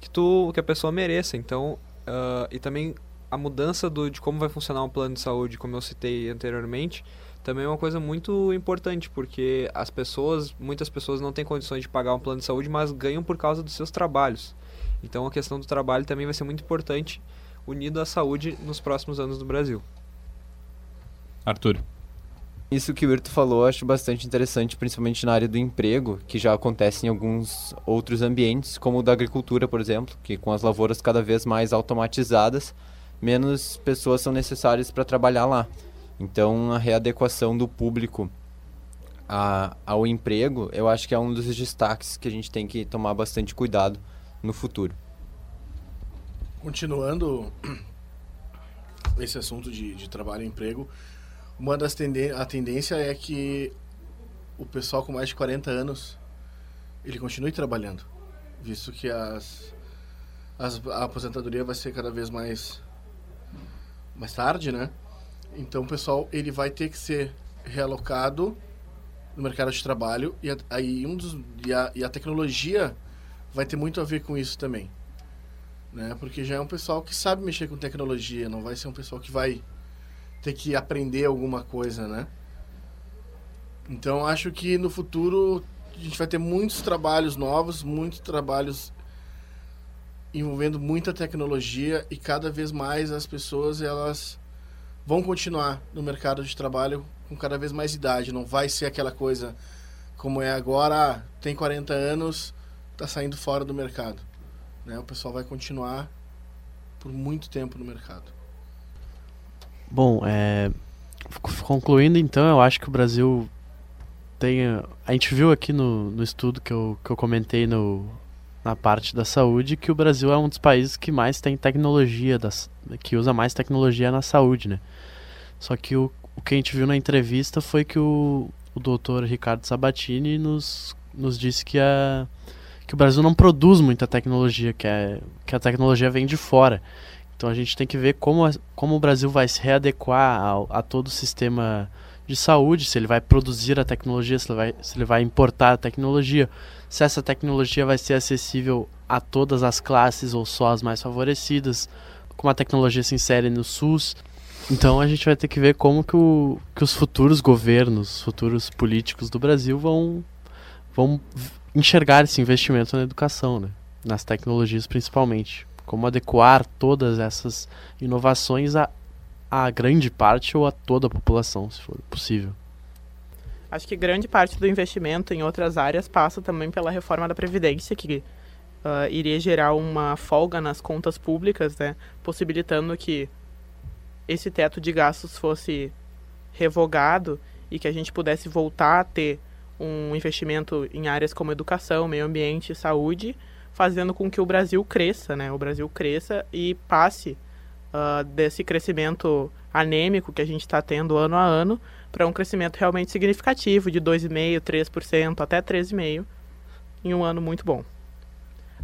R: que, tu, que a pessoa mereça. Então, uh, e também a mudança do, de como vai funcionar um plano de saúde, como eu citei anteriormente, também é uma coisa muito importante, porque as pessoas, muitas pessoas não têm condições de pagar um plano de saúde, mas ganham por causa dos seus trabalhos. Então a questão do trabalho também vai ser muito importante, unido à saúde nos próximos anos do Brasil.
A: Arthur.
L: Isso que o Irto falou eu acho bastante interessante, principalmente na área do emprego, que já acontece em alguns outros ambientes, como o da agricultura, por exemplo, que com as lavouras cada vez mais automatizadas, menos pessoas são necessárias para trabalhar lá. Então, a readequação do público a, ao emprego, eu acho que é um dos destaques que a gente tem que tomar bastante cuidado no futuro.
G: Continuando esse assunto de, de trabalho e emprego, uma das a tendência é que o pessoal com mais de 40 anos ele continue trabalhando, visto que as, as, a aposentadoria vai ser cada vez mais mais tarde, né? Então pessoal ele vai ter que ser realocado no mercado de trabalho e a, aí um dos e a, e a tecnologia vai ter muito a ver com isso também, né? Porque já é um pessoal que sabe mexer com tecnologia, não vai ser um pessoal que vai ter que aprender alguma coisa, né? Então acho que no futuro a gente vai ter muitos trabalhos novos, muitos trabalhos envolvendo muita tecnologia e cada vez mais as pessoas elas vão continuar no mercado de trabalho com cada vez mais idade. Não vai ser aquela coisa como é agora, ah, tem 40 anos, está saindo fora do mercado. Né? O pessoal vai continuar por muito tempo no mercado.
Q: Bom, é, concluindo então, eu acho que o Brasil tem. A gente viu aqui no, no estudo que eu, que eu comentei no, na parte da saúde que o Brasil é um dos países que mais tem tecnologia, das, que usa mais tecnologia na saúde, né? Só que o, o que a gente viu na entrevista foi que o, o doutor Ricardo Sabatini nos, nos disse que, a, que o Brasil não produz muita tecnologia, que, é, que a tecnologia vem de fora. Então a gente tem que ver como, como o Brasil vai se readequar a, todo o sistema de saúde, se ele vai produzir a tecnologia, se ele vai, se ele vai importar a tecnologia, se essa tecnologia vai ser acessível a todas as classes ou só as mais favorecidas, como a tecnologia se insere no SUS. Então a gente vai ter que ver como que, o, que os futuros governos, futuros políticos do Brasil vão, vão enxergar esse investimento na educação, né? nas tecnologias principalmente. Como adequar todas essas inovações a, a grande parte ou a toda a população, se for possível.
B: Acho que grande parte do investimento em outras áreas passa também pela reforma da Previdência, que uh, iria gerar uma folga nas contas públicas, né? possibilitando que esse teto de gastos fosse revogado e que a gente pudesse voltar a ter um investimento em áreas como educação, meio ambiente e saúde, fazendo com que o Brasil cresça, né? O Brasil cresça e passe uh, desse crescimento anêmico que a gente está tendo ano a ano para um crescimento realmente significativo de 2,5%, 3%, até 3,5% em um ano muito bom.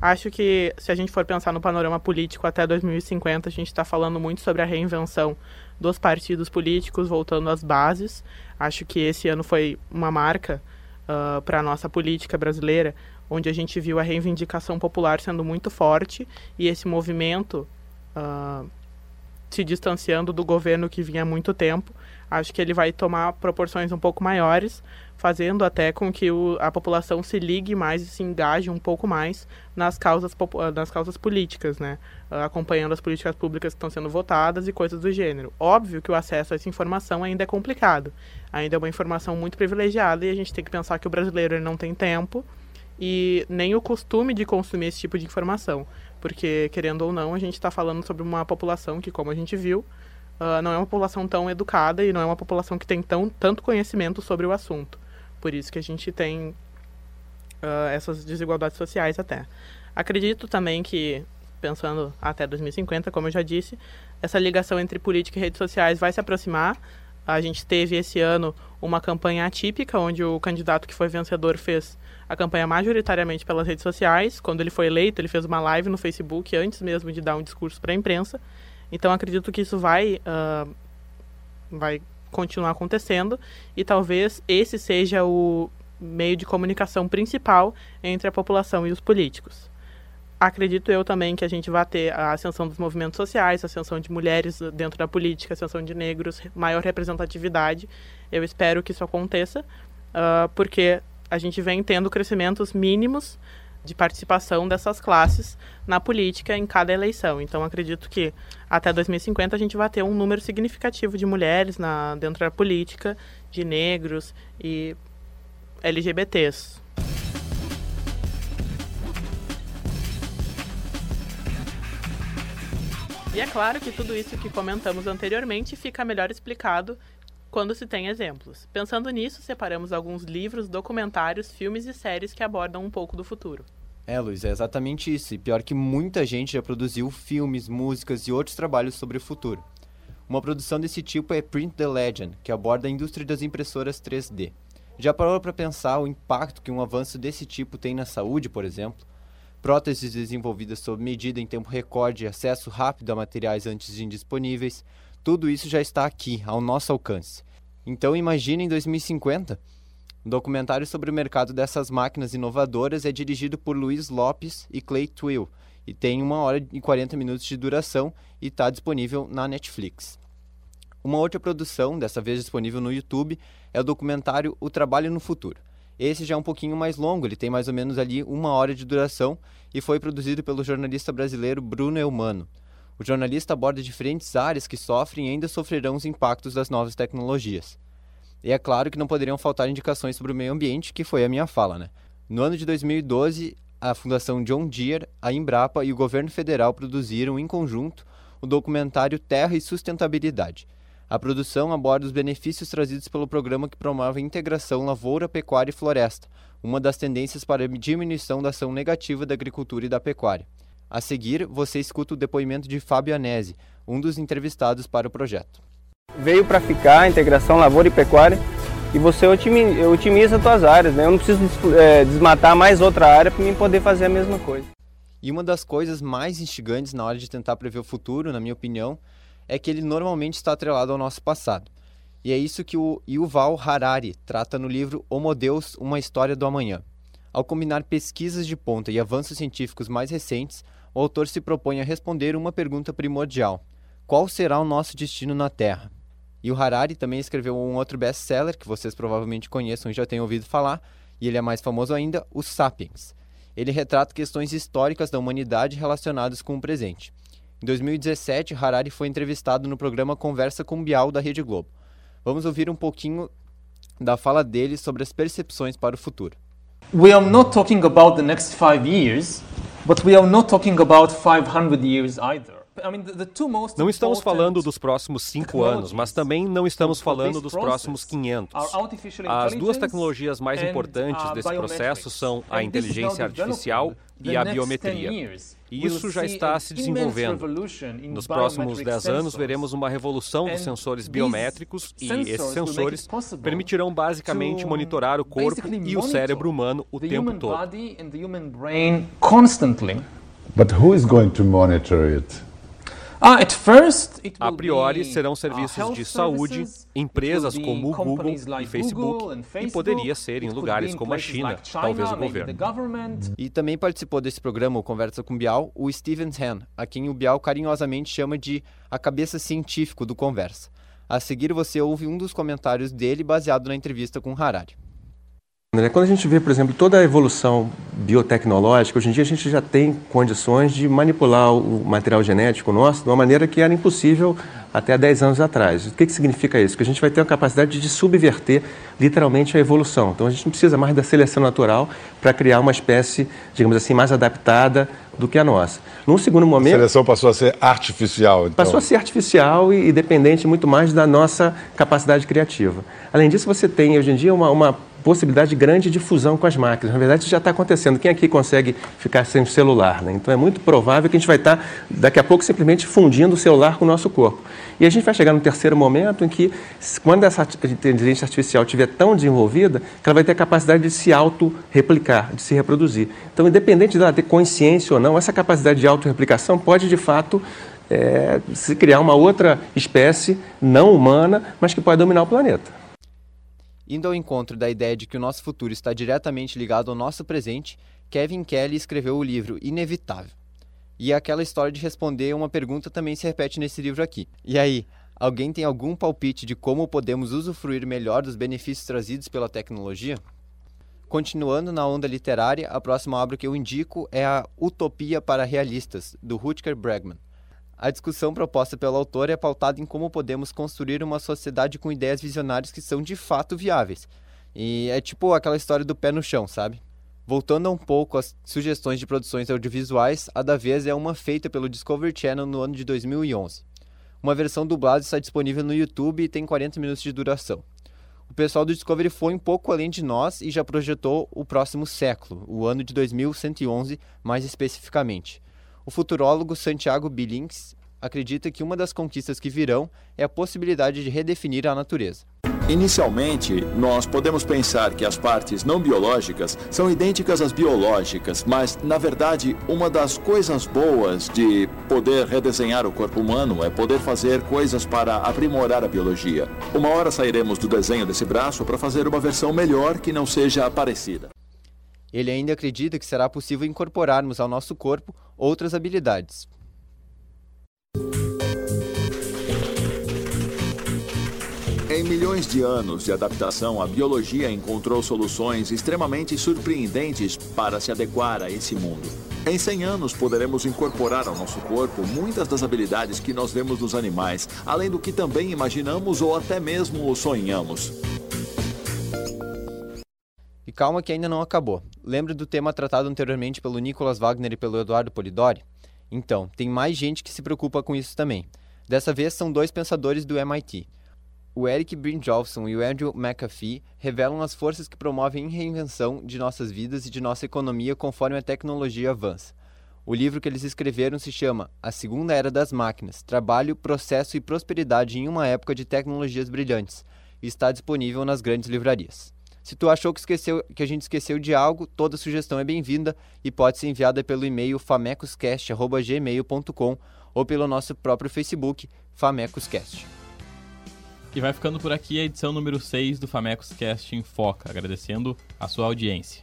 B: Acho que se a gente for pensar no panorama político até 2050, a gente está falando muito sobre a reinvenção dos partidos políticos, voltando às bases. Acho que esse ano foi uma marca uh, para a nossa política brasileira, onde a gente viu a reivindicação popular sendo muito forte e esse movimento uh, se distanciando do governo que vinha há muito tempo. acho que ele vai tomar proporções um pouco maiores, fazendo até com que o, a população se ligue mais e se engaje um pouco mais nas causas, nas causas políticas, né? acompanhando as políticas públicas que estão sendo votadas e coisas do gênero. Óbvio que o acesso a essa informação ainda é complicado, ainda é uma informação muito privilegiada e a gente tem que pensar que o brasileiro não tem tempo e nem o costume de consumir esse tipo de informação, porque querendo ou não a gente está falando sobre uma população que, como a gente viu, uh, não é uma população tão educada e não é uma população que tem tão, tanto conhecimento sobre o assunto. Por isso que a gente tem uh, essas desigualdades sociais até. Acredito também que, pensando até 2050, como eu já disse, essa ligação entre política e redes sociais vai se aproximar. A gente teve esse ano uma campanha atípica, onde o candidato que foi vencedor fez a campanha majoritariamente pelas redes sociais. Quando ele foi eleito, ele fez uma live no Facebook antes mesmo de dar um discurso para a imprensa. Então acredito que isso vai, uh, vai continuar acontecendo e talvez esse seja o meio de comunicação principal entre a população e os políticos. Acredito eu também que a gente vai ter a ascensão dos movimentos sociais, a ascensão de mulheres dentro da política, a ascensão de negros, maior representatividade. Eu espero que isso aconteça, uh, porque a gente vem tendo crescimentos mínimos de participação dessas classes na política em cada eleição. Então, acredito que até 2050 a gente vai ter um número significativo de mulheres na, dentro da política, de negros e LGBTs. E é claro que tudo isso que comentamos anteriormente fica melhor explicado quando se tem exemplos. Pensando nisso, separamos alguns livros, documentários, filmes e séries que abordam um pouco do futuro.
L: É, Luiz, é exatamente isso. E pior que muita gente já produziu filmes, músicas e outros trabalhos sobre o futuro. Uma produção desse tipo é Print the Legend, que aborda a indústria das impressoras 3D. Já parou para pensar o impacto que um avanço desse tipo tem na saúde, por exemplo? Próteses desenvolvidas sob medida em tempo recorde e acesso rápido a materiais antes indisponíveis, tudo isso já está aqui, ao nosso alcance. Então imagine em 2050. Um documentário sobre o mercado dessas máquinas inovadoras é dirigido por Luiz Lopes e Clay Twill e tem uma hora e 40 minutos de duração e está disponível na Netflix. Uma outra produção, dessa vez disponível no YouTube, é o documentário O Trabalho no Futuro. Esse já é um pouquinho mais longo, ele tem mais ou menos ali uma hora de duração e foi produzido pelo jornalista brasileiro Bruno Eumano. O jornalista aborda diferentes áreas que sofrem e ainda sofrerão os impactos das novas tecnologias. E é claro que não poderiam faltar indicações sobre o meio ambiente, que foi a minha fala, né? No ano de 2012, a Fundação John Deere, a Embrapa e o governo federal produziram em conjunto o documentário Terra e Sustentabilidade. A produção aborda os benefícios trazidos pelo programa que promove a integração lavoura, pecuária e floresta, uma das tendências para a diminuição da ação negativa da agricultura e da pecuária. A seguir, você escuta o depoimento de Fábio Anese, um dos entrevistados para o projeto.
U: Veio para ficar a integração lavoura e pecuária e você otimiza as suas áreas, né? Eu não preciso é, desmatar mais outra área para mim poder fazer a mesma coisa.
L: E uma das coisas mais instigantes na hora de tentar prever o futuro, na minha opinião, é que ele normalmente está atrelado ao nosso passado. E é isso que o Yuval Harari trata no livro Homo Deus, Uma História do Amanhã. Ao combinar pesquisas de ponta e avanços científicos mais recentes, o autor se propõe a responder uma pergunta primordial: qual será o nosso destino na Terra? E o Harari também escreveu um outro best-seller que vocês provavelmente conheçam e já tenham ouvido falar, e ele é mais famoso ainda, o Sapiens. Ele retrata questões históricas da humanidade relacionadas com o presente. Em 2017, Harari foi entrevistado no programa Conversa com Bial da Rede Globo. Vamos ouvir um pouquinho da fala dele sobre as percepções para o futuro.
V: We are not talking about the next five years, But we are not talking about 500 years either.
W: Não estamos falando dos próximos cinco anos, mas também não estamos falando dos próximos 500. As duas tecnologias mais importantes desse processo são a inteligência artificial e a biometria. E isso já está se desenvolvendo. Nos próximos 10 anos, veremos uma revolução dos sensores biométricos e esses sensores permitirão basicamente monitorar o corpo e o cérebro humano o tempo todo.
X: But who is going to monitor it?
W: Ah, a priori serão serviços de saúde, empresas como o Google e Facebook, e poderia ser em lugares como a China, talvez o governo.
L: E também participou desse programa, o Conversa com Bial, o Steven Han, a quem o Bial carinhosamente chama de a cabeça científico do Conversa. A seguir você ouve um dos comentários dele baseado na entrevista com Harari.
Y: Quando a gente vê, por exemplo, toda a evolução biotecnológica, hoje em dia a gente já tem condições de manipular o material genético nosso de uma maneira que era impossível até 10 anos atrás. O que, que significa isso? Que a gente vai ter a capacidade de subverter literalmente a evolução. Então a gente não precisa mais da seleção natural para criar uma espécie, digamos assim, mais adaptada do que a nossa. Num segundo momento.
X: A seleção passou a ser artificial. Então.
Y: Passou a ser artificial e, e dependente muito mais da nossa capacidade criativa. Além disso, você tem hoje em dia uma, uma possibilidade grande de fusão com as máquinas. Na verdade, isso já está acontecendo. Quem aqui consegue ficar sem celular? Né? Então, é muito provável que a gente vai estar, tá, daqui a pouco, simplesmente fundindo o celular com o nosso corpo. E a gente vai chegar no terceiro momento em que, quando essa inteligência artificial estiver tão desenvolvida, que ela vai ter a capacidade de se auto-replicar, de se reproduzir. Então, independente dela ter consciência ou não, essa capacidade de auto-replicação pode, de fato, é, se criar uma outra espécie não humana, mas que pode dominar o planeta.
L: Indo ao encontro da ideia de que o nosso futuro está diretamente ligado ao nosso presente, Kevin Kelly escreveu o livro Inevitável. E aquela história de responder uma pergunta também se repete nesse livro aqui. E aí, alguém tem algum palpite de como podemos usufruir melhor dos benefícios trazidos pela tecnologia? Continuando na onda literária, a próxima obra que eu indico é a Utopia para Realistas, do Rutger Bregman. A discussão proposta pelo autor é pautada em como podemos construir uma sociedade com ideias visionárias que são de fato viáveis. E é tipo aquela história do pé no chão, sabe? Voltando um pouco às sugestões de produções audiovisuais, a da vez é uma feita pelo Discovery Channel no ano de 2011. Uma versão dublada está disponível no YouTube e tem 40 minutos de duração. O pessoal do Discovery foi um pouco além de nós e já projetou o próximo século, o ano de 2111 mais especificamente. O futurólogo Santiago Billings acredita que uma das conquistas que virão é a possibilidade de redefinir a natureza.
Z: Inicialmente, nós podemos pensar que as partes não biológicas são idênticas às biológicas, mas, na verdade, uma das coisas boas de poder redesenhar o corpo humano é poder fazer coisas para aprimorar a biologia. Uma hora sairemos do desenho desse braço para fazer uma versão melhor que não seja parecida.
L: Ele ainda acredita que será possível incorporarmos ao nosso corpo outras habilidades.
Z: Em milhões de anos de adaptação, a biologia encontrou soluções extremamente surpreendentes para se adequar a esse mundo. Em 100 anos, poderemos incorporar ao nosso corpo muitas das habilidades que nós vemos nos animais, além do que também imaginamos ou até mesmo sonhamos.
L: E calma que ainda não acabou. Lembra do tema tratado anteriormente pelo Nicholas Wagner e pelo Eduardo Polidori? Então, tem mais gente que se preocupa com isso também. Dessa vez são dois pensadores do MIT. O Eric Brynjolfsson e o Andrew McAfee revelam as forças que promovem a reinvenção de nossas vidas e de nossa economia conforme a tecnologia avança. O livro que eles escreveram se chama A Segunda Era das Máquinas: Trabalho, Processo e Prosperidade em uma Época de Tecnologias Brilhantes e está disponível nas grandes livrarias. Se tu achou que, esqueceu, que a gente esqueceu de algo, toda sugestão é bem-vinda e pode ser enviada pelo e-mail famecoscast.gmail.com ou pelo nosso próprio Facebook, Famecoscast.
A: E vai ficando por aqui a edição número 6 do Famecoscast em Foca, agradecendo a sua audiência.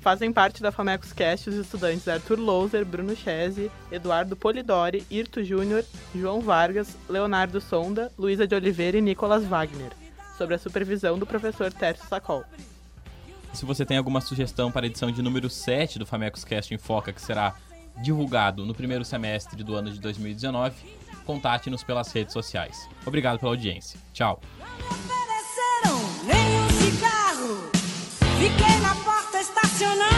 B: Fazem parte da Famecoscast os estudantes Arthur Louser, Bruno Chese, Eduardo Polidori, Irto Júnior, João Vargas, Leonardo Sonda, Luísa de Oliveira e Nicolas Wagner sobre a supervisão do professor Tércio Sacol.
A: Se você tem alguma sugestão para a edição de número 7 do Famecos Cast em Foca, que será divulgado no primeiro semestre do ano de 2019, contate-nos pelas redes sociais. Obrigado pela audiência. Tchau. Fiquei na porta estacionando